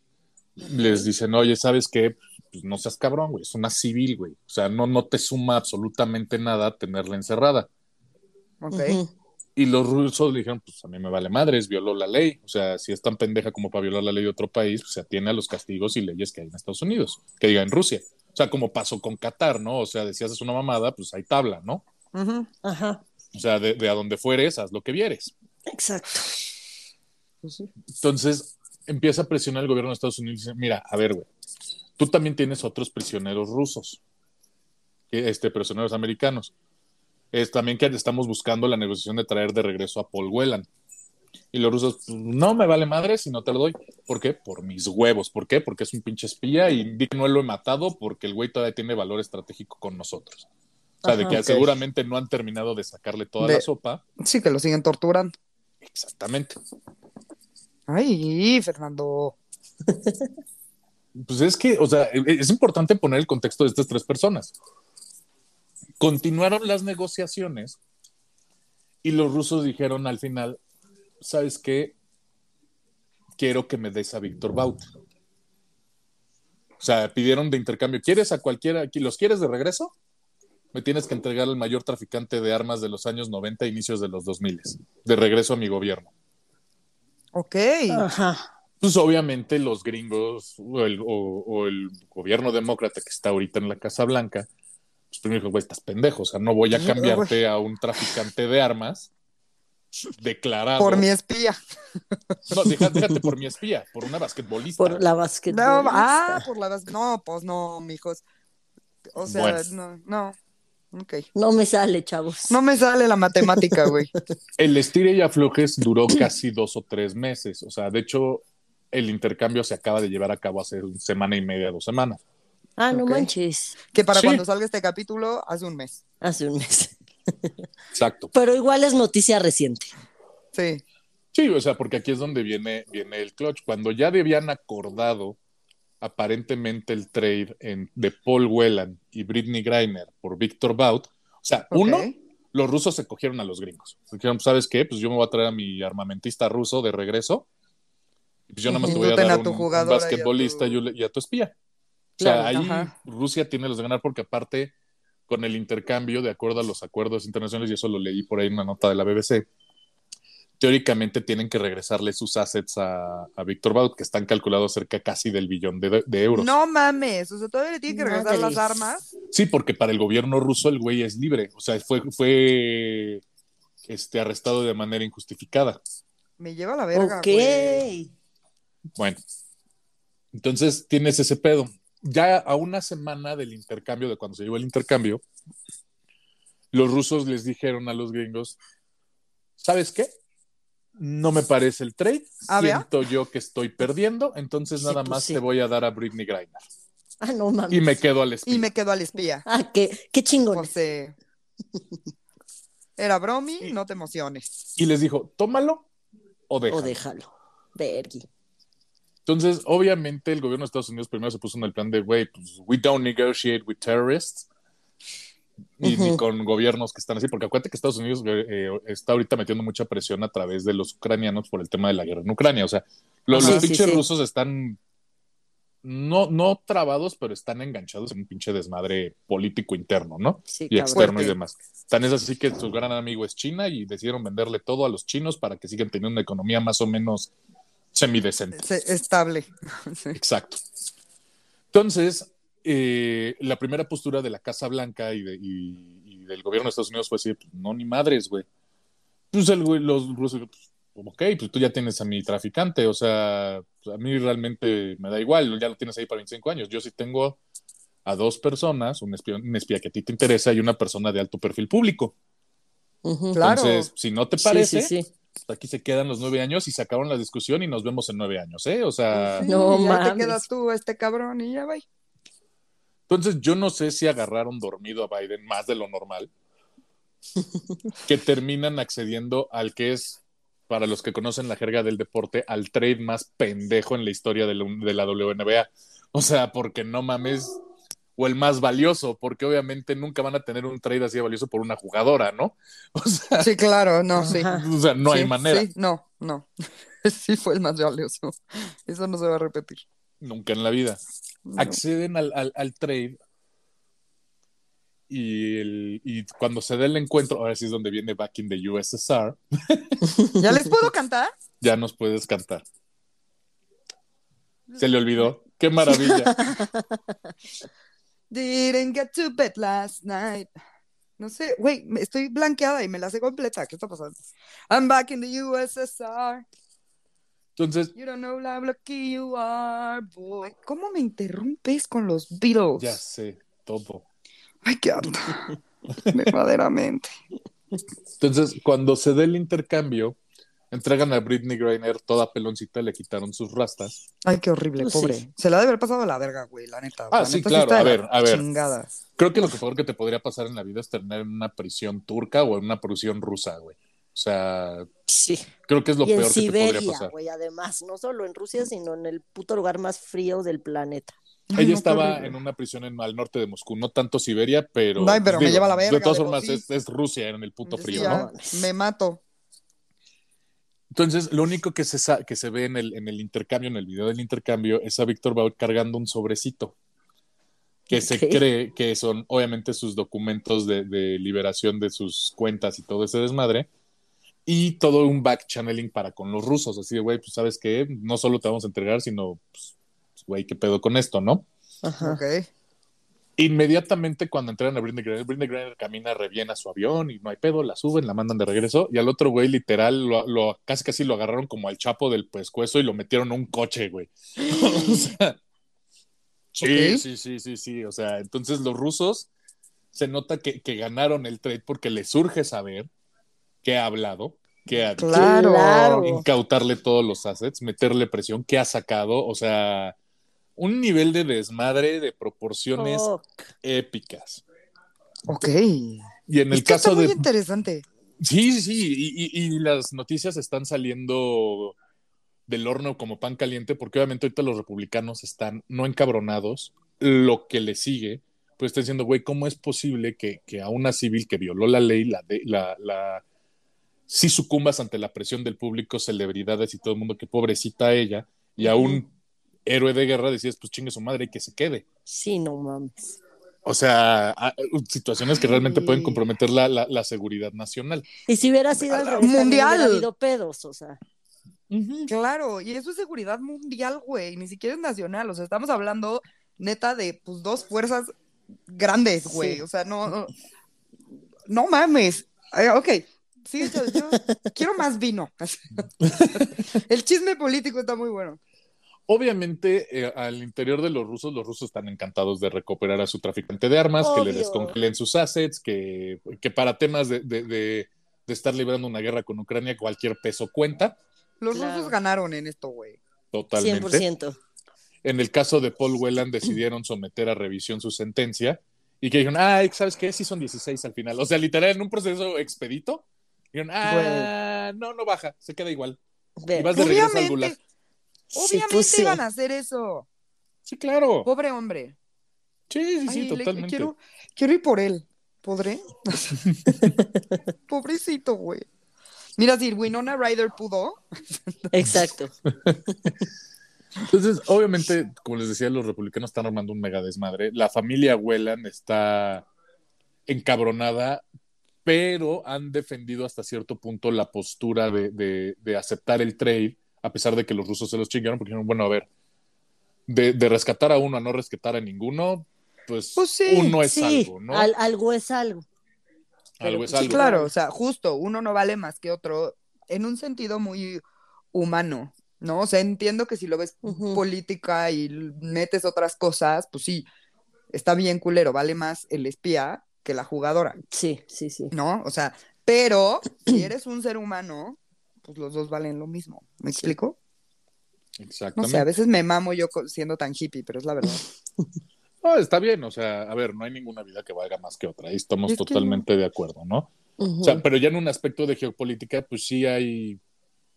Les dicen, oye, ¿sabes qué? Pues no seas cabrón, güey, es una civil, güey. O sea, no, no te suma absolutamente nada tenerla encerrada. Ok. Y los rusos le dijeron, pues a mí me vale madres, violó la ley. O sea, si es tan pendeja como para violar la ley de otro país, pues se atiene a los castigos y leyes que hay en Estados Unidos, que diga en Rusia. O sea, como pasó con Qatar, ¿no? O sea, de si haces una mamada, pues hay tabla, ¿no? Ujú. Ajá. O sea, de, de a donde fueres, haz lo que vieres. Exacto. Pues. Entonces empieza a presionar el gobierno de Estados Unidos y dice, mira, a ver, güey, tú también tienes otros prisioneros rusos, que- este, prisioneros americanos. Es también que estamos buscando la negociación de traer de regreso a Paul Whelan. Y los rusos, pues, no me vale madre si no te lo doy. ¿Por qué? Por mis huevos. ¿Por qué? Porque es un pinche espía y di que no lo he matado porque el güey todavía tiene valor estratégico con nosotros. O sea, de que seguramente no han terminado de sacarle toda De- la sopa. Sí, que lo siguen torturando. Exactamente. Ay, Fernando. Pues es que, o sea, e- es importante poner el contexto de estas tres personas. Continuaron las negociaciones y los rusos dijeron al final, ¿sabes qué? Quiero que me des a Víctor Baut. O sea, pidieron de intercambio, ¿quieres a cualquiera? ¿Los quieres de regreso? Me tienes que entregar al mayor traficante de armas de los años 90, inicios de los 2000, de regreso a mi gobierno. Ok. Ajá. Pues obviamente los gringos o el, o- o el gobierno demócrata que está ahorita en la Casa Blanca, pues primero dijo, güey, estás pendejo, o sea, no voy a cambiarte a un traficante de armas declarado. Por mi espía. No, deja- déjate por mi espía, por una basquetbolista. Por la No, basquetbolista. ah, por la bas- No, pues no, mijos. O sea, Bueno. no, no. No me sale, chavos. No me sale la matemática, güey. El estire y aflojes duró casi dos o tres meses, o sea, de hecho, el intercambio se acaba de llevar a cabo hace una semana y media, dos semanas. Ah, no manches. Que para Sí. cuando salga este capítulo, hace un mes. Hace un mes. Exacto. Pero igual es noticia reciente. Sí. Sí, o sea, porque aquí es donde viene, viene el clutch. Cuando ya habían acordado aparentemente el trade en- de Paul Whelan y Britney Griner por Victor Bout, o sea, uno, los rusos se cogieron a los gringos. Dijeron, ¿sabes qué? Pues yo me voy a traer a mi armamentista ruso de regreso. Y pues yo nada más te voy a dar a un, tu un jugadora y a tu- basquetbolista y, a tu espía. O sea, Claro, ahí ajá. Rusia tiene los de ganar porque aparte con el intercambio, de acuerdo a los acuerdos internacionales, y eso lo leí por ahí en una nota de la BBC, teóricamente tienen que regresarle sus assets a, a Víctor Baut, que están calculados cerca casi del billón de, de euros. No mames. O sea, todavía le tiene que regresar las armas. Sí, porque para el gobierno ruso el güey es libre, o sea, fue, fue este, arrestado de manera injustificada. Me lleva a la verga. ok. güey. Bueno, entonces tienes ese pedo. Ya a una semana del intercambio, de cuando se llevó el intercambio, los rusos les dijeron a los gringos, ¿sabes qué? No me parece el trade, Ah, ¿vea? siento yo que estoy perdiendo, entonces Sí, nada pues más sí. te voy a dar a Britney Griner. Ah, no mames. Y me quedo al espía. Y me quedo al espía. Ah, qué, qué chingón. Sea, era bromi, no te emociones. Y les dijo, tómalo o déjalo. O déjalo. Vergui. Entonces, obviamente, el gobierno de Estados Unidos primero se puso en el plan de, güey, pues, we don't negotiate with terrorists. Ni, ni Ujú. con gobiernos que están así, porque acuérdate que Estados Unidos eh, eh, está ahorita metiendo mucha presión a través de los ucranianos por el tema de la guerra en Ucrania. O sea, los, Ajá. los Sí, pinches sí, sí. rusos están no, no trabados, pero están enganchados en un pinche desmadre político interno, ¿no? Sí, Y externo y Fuerte. demás. Tan es así que su gran amigo es China y decidieron venderle todo a los chinos para que sigan teniendo una economía más o menos semidecente. Se- estable. Sí. Exacto. Entonces, eh, la primera postura de la Casa Blanca y, de- y- y del gobierno de Estados Unidos fue así, pues, no, ni madres, güey. Pues el güey, los rusos, pues, ok, pues tú ya tienes a mi traficante, o sea, pues, a mí realmente me da igual, ya lo tienes ahí para 25 años. Yo sí tengo a dos personas, un espía, un espía que a ti te interesa y una persona de alto perfil público. Ujú. Claro. Entonces, si no te parece, sí, sí. pues, aquí se quedan los nueve años y se acabaron la discusión y nos vemos en nueve años, ¿eh? O sea... Sí, No y ahí te mames. quedas tú, este cabrón, y ya va. Entonces, yo no sé si agarraron dormido a Biden más de lo normal, que terminan accediendo al que es, para los que conocen la jerga del deporte, al trade más pendejo en la historia de la, de la WNBA. O sea, porque no mames, o el más valioso, porque obviamente nunca van a tener un trade así de valioso por una jugadora, ¿no? O sea, Sí, claro, no, sí. O sea, no hay manera, sí, no, no. Sí fue el más valioso. Eso no se va a repetir. nunca en la vida. Acceden al, al- al trade y, el- y cuando se da el encuentro, ahora sí es donde viene Back in the USSR, ¿Ya les puedo cantar? ya nos puedes cantar. Se le olvidó. ¡Qué maravilla! Didn't get to bed last night. No sé, güey, estoy blanqueada y me la sé completa. ¿Qué está pasando? I'm back in the USSR. Entonces, You don't know how lucky you are, boy. ¿Cómo me interrumpes con los Beatles? ya sé todo. Ay, qué harta. Verdaderamente. Entonces, cuando se da el intercambio, Entregan a Britney Griner toda peloncita, le quitaron sus rastas. Ay, qué horrible, Pues pobre. sí. Se la debe haber pasado a la verga, güey, la neta. Ah, La sí, neta claro, a ver, a ver. Chingada. Creo que lo que peor que te podría pasar en la vida es terminar en una prisión turca o en una prisión rusa, güey. O sea, Sí. creo que es lo y en peor que te podría Siberia, pasar. güey, además, no solo en Rusia, sino en el puto lugar más frío del planeta. Ella no, estaba en una prisión en, al norte de Moscú, no tanto Siberia, pero. Ay, pero me lleva la verga, De todas formas, sí. es, es Rusia en el puto Sí, frío, ya, ¿no? Me mato. Entonces, lo único que se, sa- que se ve en el, en el intercambio, en el video del intercambio, es a Víctor Baut cargando un sobrecito que se cree que son obviamente sus documentos de, de liberación de sus cuentas y todo ese desmadre. Y todo un back channeling para con los rusos. Así de, güey, pues sabes que no solo te vamos a entregar, sino, pues, güey, ¿qué pedo con esto, no? Ajá. Ok. Inmediatamente cuando entregan a Britney Griner, Britney Griner camina re bien a su avión y no hay pedo, la suben, la mandan de regreso y al otro güey literal lo, lo- casi casi lo agarraron como al chapo del pescuezo y lo metieron en un coche, güey. O sea, sí, sí, sí, sí, sí. O sea, entonces los rusos se nota que, que ganaron el trade porque les surge saber qué ha hablado, qué ha dicho, Claro. Incautarle todos los assets, meterle presión, qué ha sacado, o sea, un nivel de desmadre de proporciones Oh, épicas. Ok. Y en el Esto caso está muy de... interesante. Sí, sí, y, y- y las noticias están saliendo del horno como pan caliente, porque obviamente ahorita los republicanos están no encabronados, lo que le sigue, pues están diciendo, güey, ¿cómo es posible que, que a una civil que violó la ley, la, de, la, la, si sucumbas ante la presión del público, celebridades y todo el mundo, que pobrecita ella, y a un héroe de guerra decías, pues chingue su madre y que se quede. sí, no mames. O sea, situaciones que realmente Sí. pueden comprometer la, la- la seguridad nacional. Y si hubiera sido al revés, Mundial. hubiera habido pedos, o sea. Claro, y eso es seguridad mundial, güey, ni siquiera es nacional, o sea, estamos hablando neta de pues dos fuerzas grandes, güey, Sí. o sea, no, no, no mames. Ok, sí, yo, yo quiero más vino. El chisme político está muy bueno. Obviamente, eh, al interior de los rusos, los rusos están encantados de recuperar a su traficante de armas, que le descongelen sus assets, que, que para temas de, de- de- de estar librando una guerra con Ucrania, cualquier peso cuenta, Los Claro. rusos ganaron en esto, güey. totalmente. 100%. En el caso de Paul Whelan, decidieron someter a revisión su sentencia y que dijeron, ah, ¿sabes qué? Sí son 16 al final. O sea, literal, en un proceso expedito, dijeron, ah, no, no baja, se queda igual. Ve, Y vas de regreso al sí, obviamente sí. iban a hacer eso. Sí, claro. Pobre hombre. Sí, sí, sí, Ay, le- totalmente. quiero, quiero ir por él. ¿Podré? Pobrecito, güey. Mira, si Winona Ryder pudo, Exacto. Entonces, obviamente, como les decía, los republicanos están armando un mega desmadre. La familia Whelan está encabronada, pero han defendido hasta cierto punto la postura de, de- de aceptar el trade, a pesar de que los rusos se los chingaron, porque dijeron, bueno, a ver, de, de rescatar a uno a no rescatar a ninguno, pues, Pues sí, uno es sí, algo, ¿no? al- algo es algo. algo es sí, algo. claro, o sea, justo, uno no vale más que otro en un sentido muy humano, ¿no? O sea, entiendo que si lo ves política y metes otras cosas, pues sí, está bien culero, vale más el espía que la jugadora, Sí, sí, sí. ¿no? O sea, pero si eres un ser humano, pues los dos valen lo mismo, ¿me Sí. explico? No Exactamente. sé, a veces me mamo yo siendo tan hippie, pero es la verdad. No, está bien, o sea, a ver, no hay ninguna vida que valga más que otra, ahí estamos Es que totalmente de acuerdo, ¿no? O sea, pero ya en un aspecto de geopolítica, pues sí hay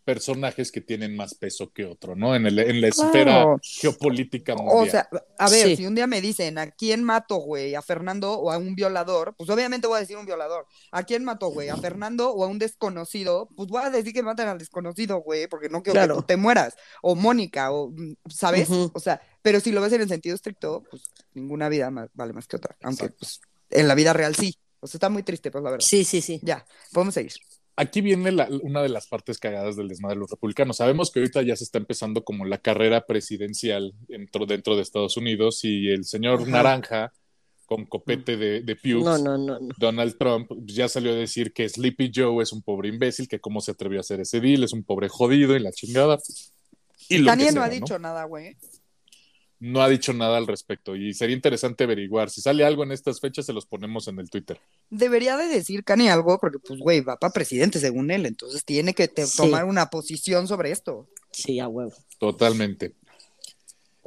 personajes que tienen más peso que otro, ¿no? En, el, en la Claro. esfera geopolítica mundial. O sea, a ver, Sí. si un día me dicen a quién mato, güey, a Fernando o a un violador, pues obviamente voy a decir un violador. ¿A quién mato, güey? ¿A Fernando o a un desconocido? Pues voy a decir que maten al desconocido, güey, porque no quiero Claro. que tú te mueras. O Mónica, o, ¿sabes? O sea, pero si lo ves en el sentido estricto, pues ninguna vida más- vale más que otra. Aunque, pues, en la vida real sí. O sea, está muy triste, pues la verdad. Sí, sí, sí. Ya, podemos seguir. Aquí viene la- una de las partes cagadas del desmadre de los republicanos. Sabemos que ahorita ya se está empezando como la carrera presidencial dentro, dentro de Estados Unidos y el señor Ajá. Naranja, con copete de, de Pubes, No, no, no, no. Donald Trump ya salió a decir que Sleepy Joe es un pobre imbécil, que cómo se atrevió a hacer ese deal, es un pobre jodido y la chingada. Y lo que Daniel no sea, ha dicho nada, güey. No ha dicho nada al respecto y sería interesante averiguar. Si sale algo en estas fechas, se los ponemos en el Twitter. Debería de decir Kanye algo porque, pues, güey, va para presidente según él, entonces tiene que te- Sí. tomar una posición sobre esto. Sí, a huevo. Totalmente.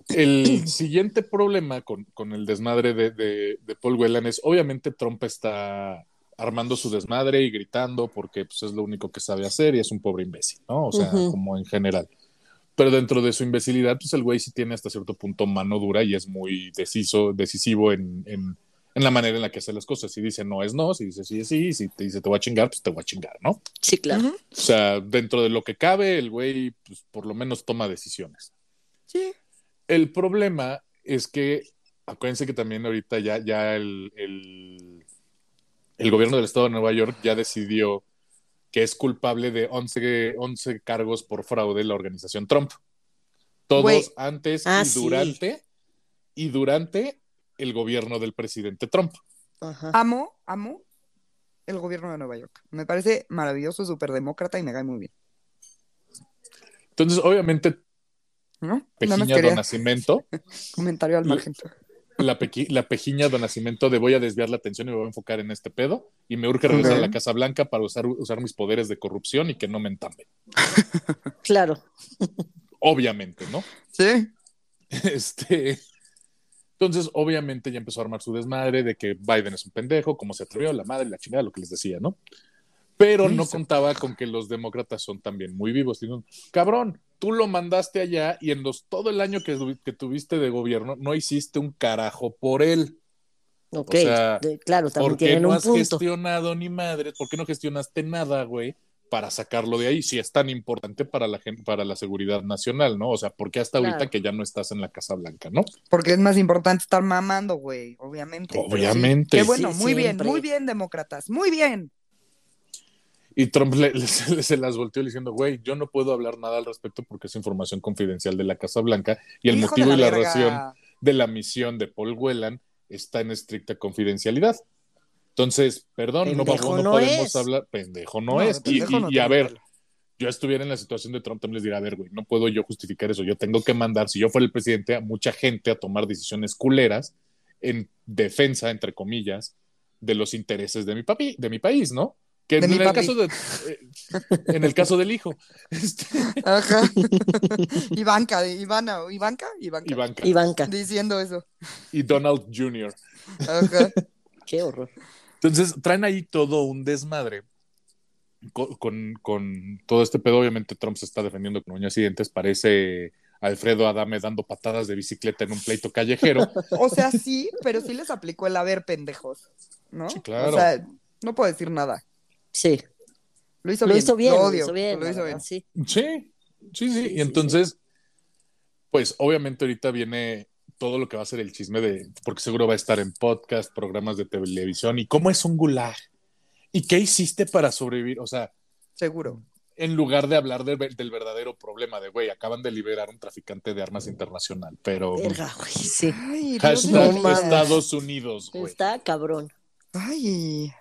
El siguiente problema con, con el desmadre de, de- de Paul Whelan es, obviamente, Trump está armando su desmadre y gritando porque pues, es lo único que sabe hacer y es un pobre imbécil, ¿no? O sea, como en general. Pero dentro de su imbecilidad, pues el güey sí tiene hasta cierto punto mano dura y es muy deciso, decisivo en, en- en la manera en la que hace las cosas. Si dice no es no, si dice sí es sí, si te dice te voy a chingar, pues te voy a chingar, ¿no? Sí, claro. O sea, dentro de lo que cabe, el güey pues, por lo menos toma decisiones. Sí. El problema es que, acuérdense que también ahorita ya, ya el, el, el gobierno del estado de Nueva York ya decidió que es culpable de 11, 11 cargos por fraude la organización Trump. Todos antes Ah, y sí. durante y durante el gobierno del presidente Trump. Ajá. Amo, amo el gobierno de Nueva York. Me parece maravilloso, súper demócrata y me cae muy bien. Entonces, obviamente, ¿No? Quería Don Nacimiento, comentario al margen. La, pequi- la Pejiña Don Nacimiento de voy a desviar la atención y me voy a enfocar en este pedo y me urge regresar a la Casa Blanca para usar, usar mis poderes de corrupción y que no me entamben. Claro. Obviamente, ¿no? Sí. Este. Entonces, obviamente, ya empezó a armar su desmadre de que Biden es un pendejo, como se atrevió, la madre, la chingada, lo que les decía, ¿no? Pero no contaba con que los demócratas son también muy vivos. Dijeron, cabrón, tú lo mandaste allá y en los, todo el año que, que tuviste de gobierno no hiciste un carajo por él. Ok. O sea, de- claro, también ¿Por qué tienen no un has punto. gestionado ni madre? ¿Por qué no gestionaste nada, güey? Para sacarlo de ahí, si es tan importante para la gente, para la seguridad nacional, ¿no? O sea, ¿por qué hasta ahorita Claro. que ya no estás en la Casa Blanca, no? Porque es más importante estar mamando, güey, obviamente. Obviamente. Qué bueno, Sí, muy bien, muy bien, demócratas, muy bien. Y Trump le- le- se, las volteó diciendo, güey, yo no puedo hablar nada al respecto porque es información confidencial de la Casa Blanca y el Hijo motivo y la verga. razón de la misión de Paul Whelan está en estricta confidencialidad. Entonces, perdón, no, no no podemos es. hablar, pendejo no, No, es. Y, pendejo y- no y a ver, yo estuviera en la situación de Trump, también les diría, a ver, güey, no puedo yo justificar eso. Yo tengo que mandar, si yo fuera el presidente, a mucha gente a tomar decisiones culeras en defensa, entre comillas, de los intereses de mi papi, de mi país, ¿no? Que De en mi el papi. caso de, eh, en el caso del hijo, este, Ajá. Ivanka, Ivana, Ivanka, Ivanka. Ivanka Ivanka. Diciendo eso. y Donald Jr. Ajá. Qué horror. Entonces traen ahí todo un desmadre con, con, con todo este pedo. Obviamente Trump se está defendiendo con uñas y dientes. Parece Alfredo Adame dando patadas de bicicleta en un pleito callejero. O sea, sí, pero sí les aplicó el haber pendejos, ¿no? Sí, claro. O sea, no puedo decir nada. Sí. Lo hizo Lo bien. hizo bien, Lo hizo bien. Lo hizo bien. sí. Sí, sí, sí. Sí, Y sí, entonces, pues obviamente ahorita viene todo lo que va a ser el chisme de, porque seguro va a estar en podcast, programas de televisión. ¿Y cómo es un gulag? ¿Y qué hiciste para sobrevivir? O sea, Seguro. en lugar de hablar del, del verdadero problema de, güey, acaban de liberar un traficante de armas internacional, pero Verga, güey, sí. Ay, hashtag no. Estados Unidos, güey. Está cabrón. Ay.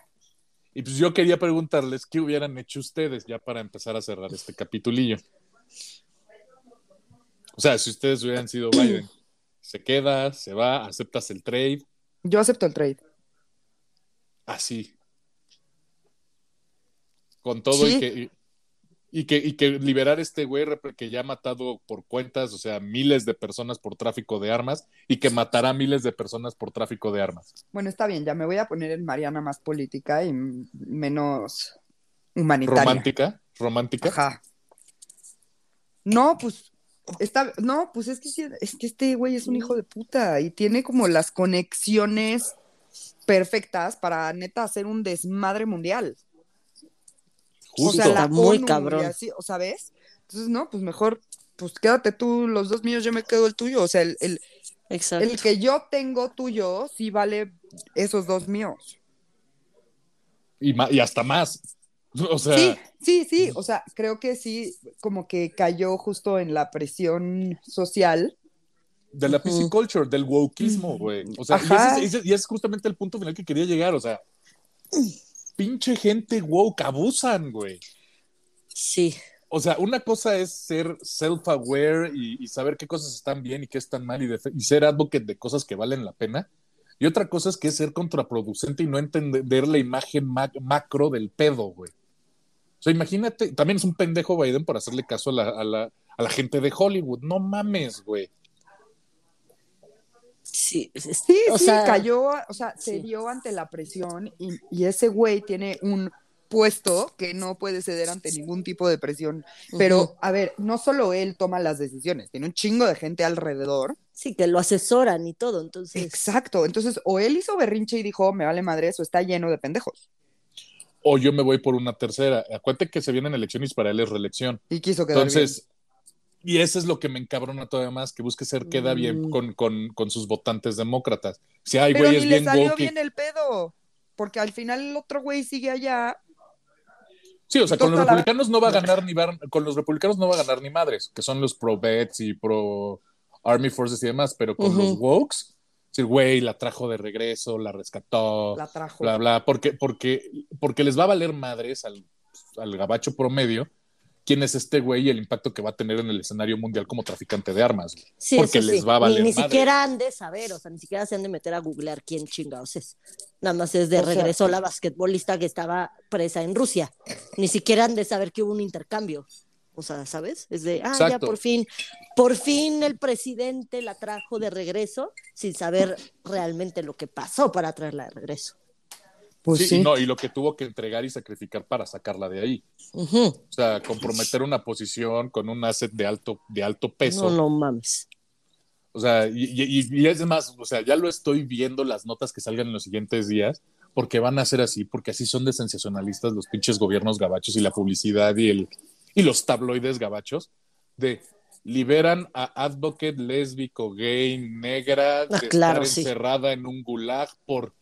Y pues yo quería preguntarles qué hubieran hecho ustedes ya para empezar a cerrar este capitulillo. O sea, si ustedes hubieran sido Biden, se queda, se va, aceptas el trade, Yo acepto el trade. así. Con todo Sí. y que y que, y que liberar este güey que ya ha matado por cuentas, o sea, miles de personas por tráfico de armas y que matará miles de personas por tráfico de armas. Bueno, está bien, ya me voy a poner en Mariana más política y menos humanitaria. Romántica, romántica. Ajá. No, pues está, no, pues es que es que este güey es un hijo de puta y tiene como las conexiones perfectas para neta hacer un desmadre mundial. Justo. O sea, la Está muy ONU y cabrón. así, o sabes? Entonces, no, pues mejor, pues quédate tú los dos míos, yo me quedo el tuyo. O sea, el, el, Exacto. el que yo tengo tuyo sí vale esos dos míos. y, y hasta más. O sea, Sí, sí, sí. O sea, creo que sí, como que cayó justo en la presión social. de la PC Ujú. culture, del wokeismo, güey. O sea, y Ajá. ese, es- ese- y es justamente el punto final que quería llegar. O sea, pinche gente woke, abusan, güey. Sí. o sea, una cosa es ser self-aware y, y saber qué cosas están bien y qué están mal y, ser advocate de cosas que valen la pena. Y otra cosa es que es ser contraproducente y no entender la imagen ma- macro del pedo, güey. O sea, imagínate, también es un pendejo Biden por hacerle caso a la, a la, a la gente de Hollywood. No mames, güey. Sí, Sí, o sí, sea, cayó, o sea, se sí. dio ante la presión y, y ese güey tiene un puesto que no puede ceder ante ningún tipo de presión. Pero, a ver, no solo él toma las decisiones, tiene un chingo de gente alrededor. Sí, que lo asesoran y todo, entonces. Exacto. Entonces, o él hizo berrinche y dijo, me vale madre, eso está lleno de pendejos. O yo me voy por una tercera. Acuérdate que se vienen elecciones y para él es reelección. Y quiso quedar Entonces, y eso es lo que me encabrona todavía más, que busque ser queda bien Mm. con, con, con sus votantes demócratas. Si hay bien. Güeyes ni le bien salió woke bien el pedo. Porque al final el otro güey sigue allá. Sí, o sea, con los la- republicanos no va a ganar ni con los republicanos no va a ganar ni madres, que son los pro vets y pro Army Forces y demás, pero con los wokes, es decir, güey, la trajo de regreso, la rescató, La trajo. bla, bla, porque, porque, porque les va a valer madres al, al gabacho promedio quién es este güey y el impacto que va a tener en el escenario mundial como traficante de armas. güey. Sí, porque les sí. va a valer Ni, ni madre. siquiera han de saber, o sea, ni siquiera se han de meter a googlear quién chingados es. Nada más es de O sea- regreso la basquetbolista que estaba presa en Rusia. Ni siquiera han de saber que hubo un intercambio. O sea, ¿sabes? Es de, ah, ya por fin, por fin el presidente la trajo de regreso sin saber realmente lo que pasó para traerla de regreso. Pues Sí, sí. Y, no, y lo que tuvo que entregar y sacrificar para sacarla de ahí. Ujú. O sea, comprometer una posición con un asset de alto, de alto peso. No, no mames. O sea, y, y- y es más, o sea, ya lo estoy viendo las notas que salgan en los siguientes días, porque van a ser así, porque así son de sensacionalistas los pinches gobiernos gabachos y la publicidad y, el, y los tabloides gabachos, de liberan a advocate lésbico, gay, negra, de Ah, claro, estar sí. encerrada en un gulag por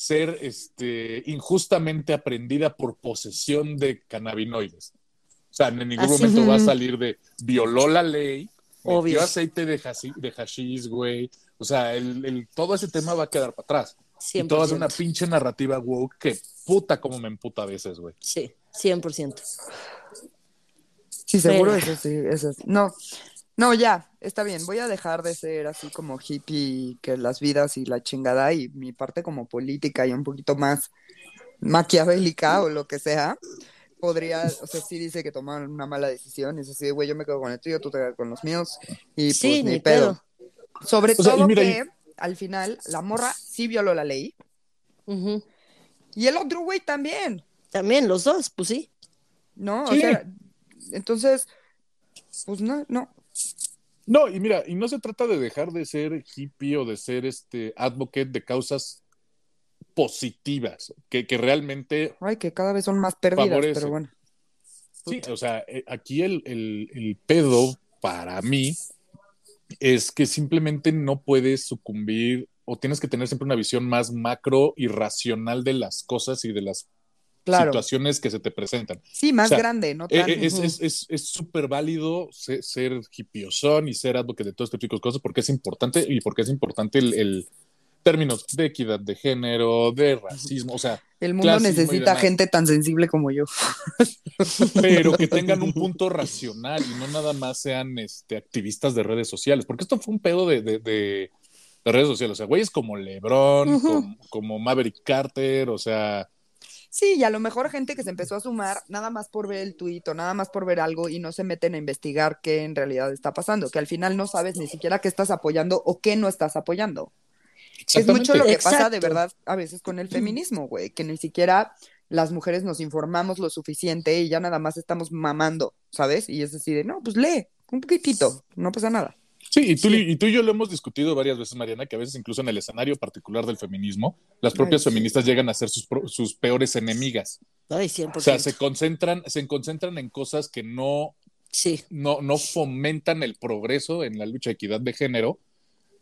ser este, injustamente aprendida por posesión de cannabinoides. O sea, en ningún Así. momento va a salir de violó la ley, Obvio. metió aceite de, hashi- de hashish, güey. O sea, el, el- todo ese tema va a quedar para atrás. Y 100%. toda es una pinche narrativa woke que puta como me emputa a veces, güey. Sí, 100%. Sí, seguro Pero- eso sí, eso sí. No, no, ya, está bien. Voy a dejar de ser así como hippie, que las vidas y la chingada, y mi parte como política y un poquito más maquiavélica o lo que sea. Podría, o sea, sí dice que tomaron una mala decisión, es así, güey, yo me quedo con el tuyo, tú te quedas con los míos, y pues ni ni pedo. Sobre O sea, y todo mira, que al final la morra sí violó la ley, y el otro güey también. También los dos, pues sí. ¿no? Sí. O sea, entonces, pues no, no. No, y mira, y no se trata de dejar de ser hippie o de ser este advocate de causas positivas, que, que realmente Ay, que cada vez son más perdidas, Favorece. pero bueno. Sí, o sea, eh, aquí el, el- el pedo para mí es que simplemente no puedes sucumbir o tienes que tener siempre una visión más macro y racional de las cosas y de las Claro. situaciones que se te presentan. Sí, más O sea, grande, no Eh, tan. eh, Es Ujú. es- es- es súper válido se- ser hippiosón y ser advocate de todo este tipo de cosas porque es importante y porque es importante el, el términos de equidad de género, de racismo, o sea, El mundo necesita gente tan sensible como yo. pero que tengan un punto racional y no nada más sean este, activistas de redes sociales, porque esto fue un pedo de, de, de- de redes sociales, o sea, güeyes como LeBron, como Maverick Carter, o sea, Sí, y a lo mejor gente que se empezó a sumar nada más por ver el tuit o nada más por ver algo y no se meten a investigar qué en realidad está pasando, que al final no sabes ni siquiera qué estás apoyando o qué no estás apoyando. Es mucho lo que pasa de verdad a veces con el feminismo, güey, que ni siquiera las mujeres nos informamos lo suficiente y ya nada más estamos mamando, ¿sabes? Y es así de, no, pues lee un poquitito, no pasa nada. Sí, y tú, Sí. y tú y yo lo hemos discutido varias veces, Mariana, que a veces incluso en el escenario particular del feminismo, las propias Ay, sí. feministas llegan a ser sus, peores enemigas. Ay, 100%. O sea, se concentran, se concentran en cosas que no, Sí, no, no fomentan el progreso en la lucha de equidad de género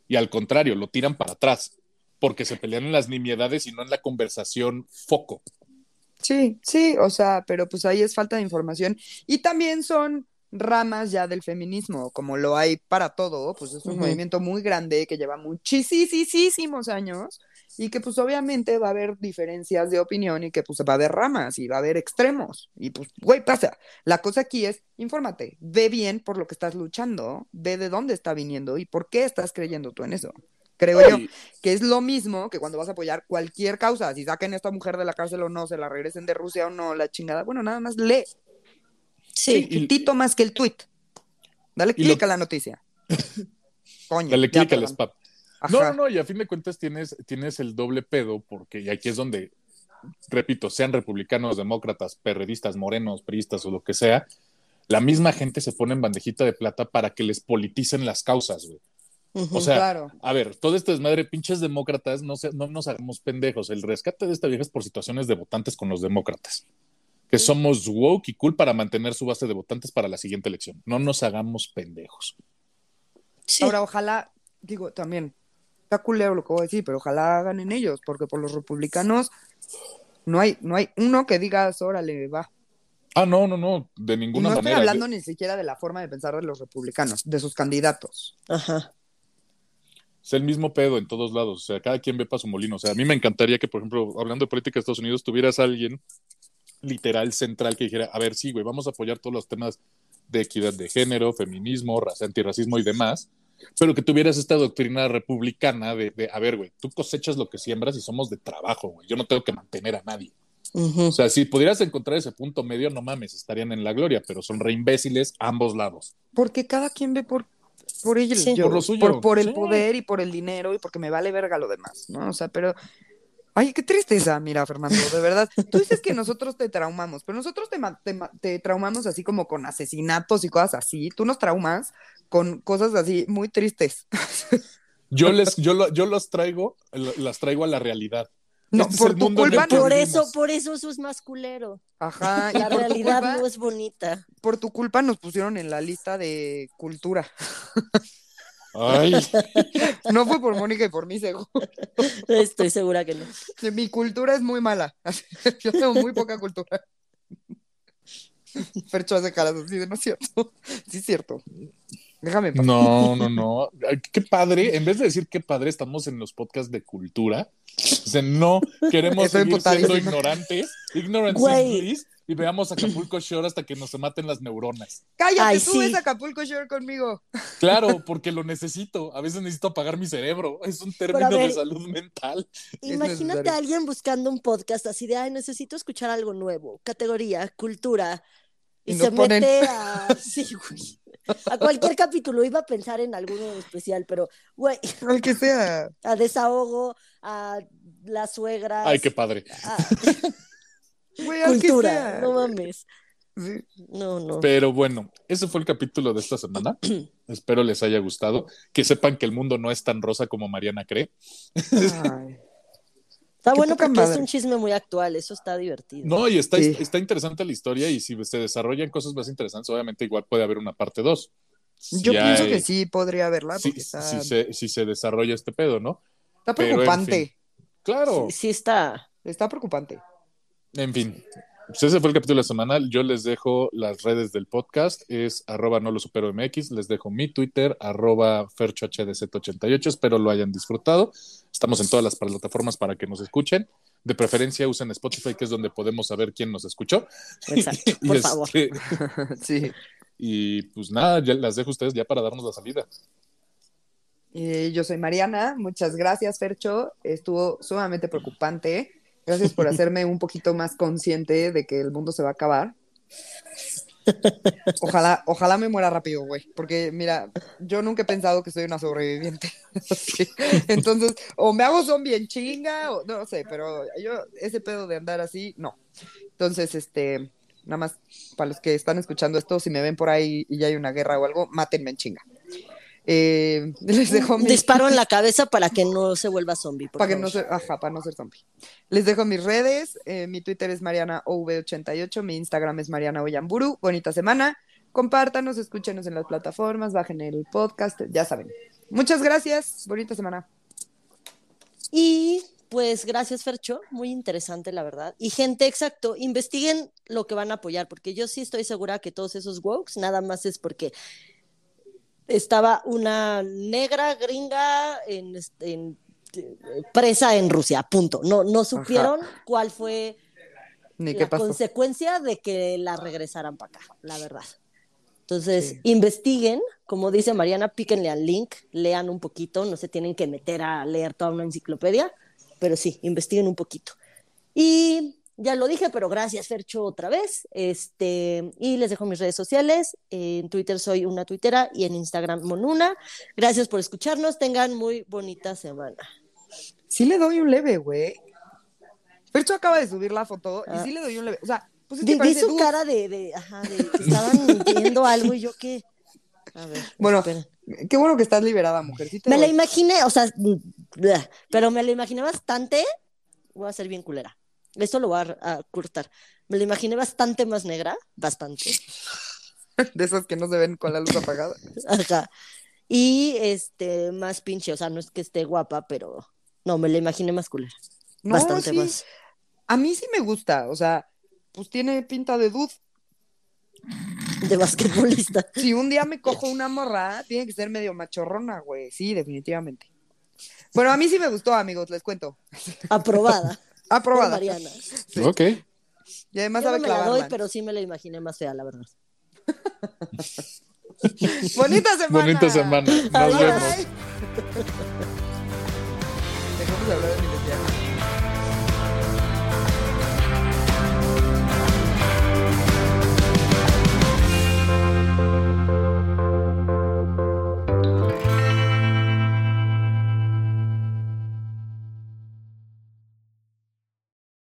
y al contrario, lo tiran para atrás porque se pelean en las nimiedades y no en la conversación foco. Sí, sí, o sea, pero pues ahí es falta de información. Y también son ramas ya del feminismo, como lo hay para todo, pues es un movimiento muy grande que lleva muchísimos años y que pues obviamente va a haber diferencias de opinión y que pues va a haber ramas y va a haber extremos. Y pues, güey, pasa. La cosa aquí es, infórmate, ve bien por lo que estás luchando, ve de dónde está viniendo y por qué estás creyendo tú en eso. Creo yo que es lo mismo que cuando vas a apoyar cualquier causa, si saquen a esta mujer de la cárcel o no, se la regresen de Rusia o no, la chingada, bueno, nada más lee, Sí, y- tito más que el tweet. Dale lo- clic a la noticia. Coño. Dale clic al spam. No, no, no, y a fin de cuentas tienes, tienes el doble pedo, porque y aquí es donde, repito, sean republicanos, demócratas, perredistas, morenos, priistas o lo que sea, la misma gente se pone en bandejita de plata para que les politicen las causas, güey. O sea, claro. a ver, todo este desmadre, pinches demócratas, no, se- no nos hagamos pendejos. El rescate de esta vieja es por situaciones de votantes con los demócratas. Que somos woke y cool para mantener su base de votantes para la siguiente elección. No nos hagamos pendejos. Sí. Ahora, ojalá, digo, también, está culero lo que voy a decir, pero ojalá hagan en ellos, porque por los republicanos no hay, no hay uno que digas, órale, va. Ah, no, no, no, de ninguna no estoy manera. hablando ni siquiera de la forma de pensar de los republicanos, de sus candidatos. Ajá. Es el mismo pedo en todos lados. O sea, cada quien ve para su molino. O sea, a mí me encantaría que, por ejemplo, hablando de política de Estados Unidos, tuvieras a alguien literal central que dijera, a ver, sí, güey, vamos a apoyar todos los temas de equidad de género, feminismo, raza, antirracismo y demás, pero que tuvieras esta doctrina republicana de, de, a ver, güey, tú cosechas lo que siembras y somos de trabajo, güey. Yo no tengo que mantener a nadie. ujú. O sea, si pudieras encontrar ese punto medio, no mames, estarían en la gloria, pero son re imbéciles ambos lados. Porque cada quien ve por, por ellos, Sí. Por lo suyo, por, por el sí. poder y por el dinero y porque me vale verga lo demás, ¿no? O sea, pero, ay, qué tristeza, mira, Fernando, de verdad. Tú dices que nosotros te traumamos, pero nosotros te, te, te traumamos así como con asesinatos y cosas así. Tú nos traumas con cosas así muy tristes. Yo les, yo, lo- yo los traigo, las traigo a la realidad. No, Este es por el tu culpa, no. Por eso, por eso eso es más culero. Ajá, y La realidad culpa, no es bonita. por tu culpa nos pusieron en la lista de cultura. Ay, No fue por Mónica y por mí, seguro. Estoy segura que no. Mi cultura es muy mala. Yo tengo muy poca cultura. Fercho hace caras así de no es cierto. Sí es cierto. Déjame paz. no, no, no. Qué padre. En vez de decir qué padre, estamos en los podcasts de cultura. O sea, no queremos Estoy seguir siendo ignorantes, ignorance Güey. is bliss, y veamos Acapulco Shore hasta que nos se maten las neuronas. Cállate, Ay, tú sí. ves Acapulco Shore conmigo. Claro, porque lo necesito. A veces necesito apagar mi cerebro. Es un término ver, de salud mental. Imagínate a alguien buscando un podcast así de, ay, necesito escuchar algo nuevo, categoría, cultura, y, Y se ponen- mete a, sí, güey, a cualquier capítulo. Iba a pensar en alguno en especial, pero, güey, Al que sea. a desahogo, a las suegras, Ay, qué padre. a Cultura, sea. no mames. Sí. No, no. Pero bueno, ese fue el capítulo de esta semana. Espero les haya gustado. Que sepan que el mundo no es tan rosa como Mariana cree. Ay. Está bueno porque es un chisme muy actual, eso está divertido. No, y está, Sí. está interesante la historia y si se desarrollan cosas más interesantes, obviamente igual puede haber una parte 2. Yo pienso que sí podría haberla. Si, Porque está, si se, si se desarrolla este pedo, ¿no? está pero, en preocupante. Claro. Sí, sí está. Está preocupante. En fin, pues ese fue el capítulo de la semana. Yo les dejo las redes del podcast, es arroba no lo supero MX, les dejo mi Twitter, arroba ferchohdz88, espero lo hayan disfrutado. Estamos en todas las plataformas para que nos escuchen. De preferencia usen Spotify, que es donde podemos saber quién nos escuchó. Exacto, por favor. este, sí. Y pues nada, ya las dejo a ustedes ya para darnos la salida. Eh, yo soy Mariana, muchas gracias, Fercho. Estuvo sumamente preocupante. Gracias por hacerme un poquito más consciente de que el mundo se va a acabar. Ojalá, ojalá me muera rápido, güey. Porque, mira, yo nunca he pensado que soy una sobreviviente. Entonces, o me hago zombie en chinga, o no sé, pero yo, ese pedo de andar así, no. Entonces, este, nada más para los que están escuchando esto, si me ven por ahí y ya hay una guerra o algo, mátenme en chinga. Eh, les dejo mi... disparo en la cabeza para que no se vuelva zombie. Para que no ser, ajá, para no ser zombie. Les dejo mis redes. eh, mi Twitter es MarianaOV88, mi Instagram es Mariana Oyamburu. Bonita semana. Compártanos, escúchenos en las plataformas, bajen el podcast, ya saben. Muchas gracias. Bonita semana. Y pues gracias, Fercho. Muy interesante, la verdad. Y gente, exacto, investiguen lo que van a apoyar, porque yo sí estoy segura que todos esos wokes nada más es porque estaba una negra gringa en, en presa en Rusia, punto. No, no supieron cuál fue Ni la consecuencia de que la regresaran para acá, la verdad. Entonces, Sí. investiguen, como dice Mariana, píquenle al link, lean un poquito, no se tienen que meter a leer toda una enciclopedia, pero sí, investiguen un poquito. Y ya lo dije, pero gracias, Fercho, otra vez. Este, y les dejo mis redes sociales. En Twitter soy una tuitera y en Instagram Monuna. Gracias por escucharnos. Tengan muy bonita semana. Sí le doy un leve, güey. Percho acaba de subir la foto y Ah. sí le doy un leve. O sea, pues es Vi, parece su cara de, de, ajá, de que estaban viendo algo y yo qué. A ver, Bueno. Qué bueno que estás liberada, mujer. Sí Me la imaginé, o sea, mm, pero me la imaginé bastante. Voy a ser bien culera. Esto lo voy a, a cortar. Me la imaginé bastante más negra, bastante. De esas que no se ven con la luz apagada. Ajá. Y este, más pinche, o sea, no es que esté guapa, pero no, me la imaginé más culera. No, bastante sí. más. A mí sí me gusta. O sea, pues tiene pinta de dude. De basquetbolista. Si un día me cojo una morra, tiene que ser medio machorrona, güey. Sí, definitivamente. Bueno, a mí sí me gustó, amigos, les cuento. Aprobada. Aprobada. Mariana. Sí. Ok. Y además Yo sabe no me la doy, pero sí me la imaginé más fea, la verdad. Bonita semana. Bonita semana. Nos Adiós. vemos. Dejamos de hablar de mi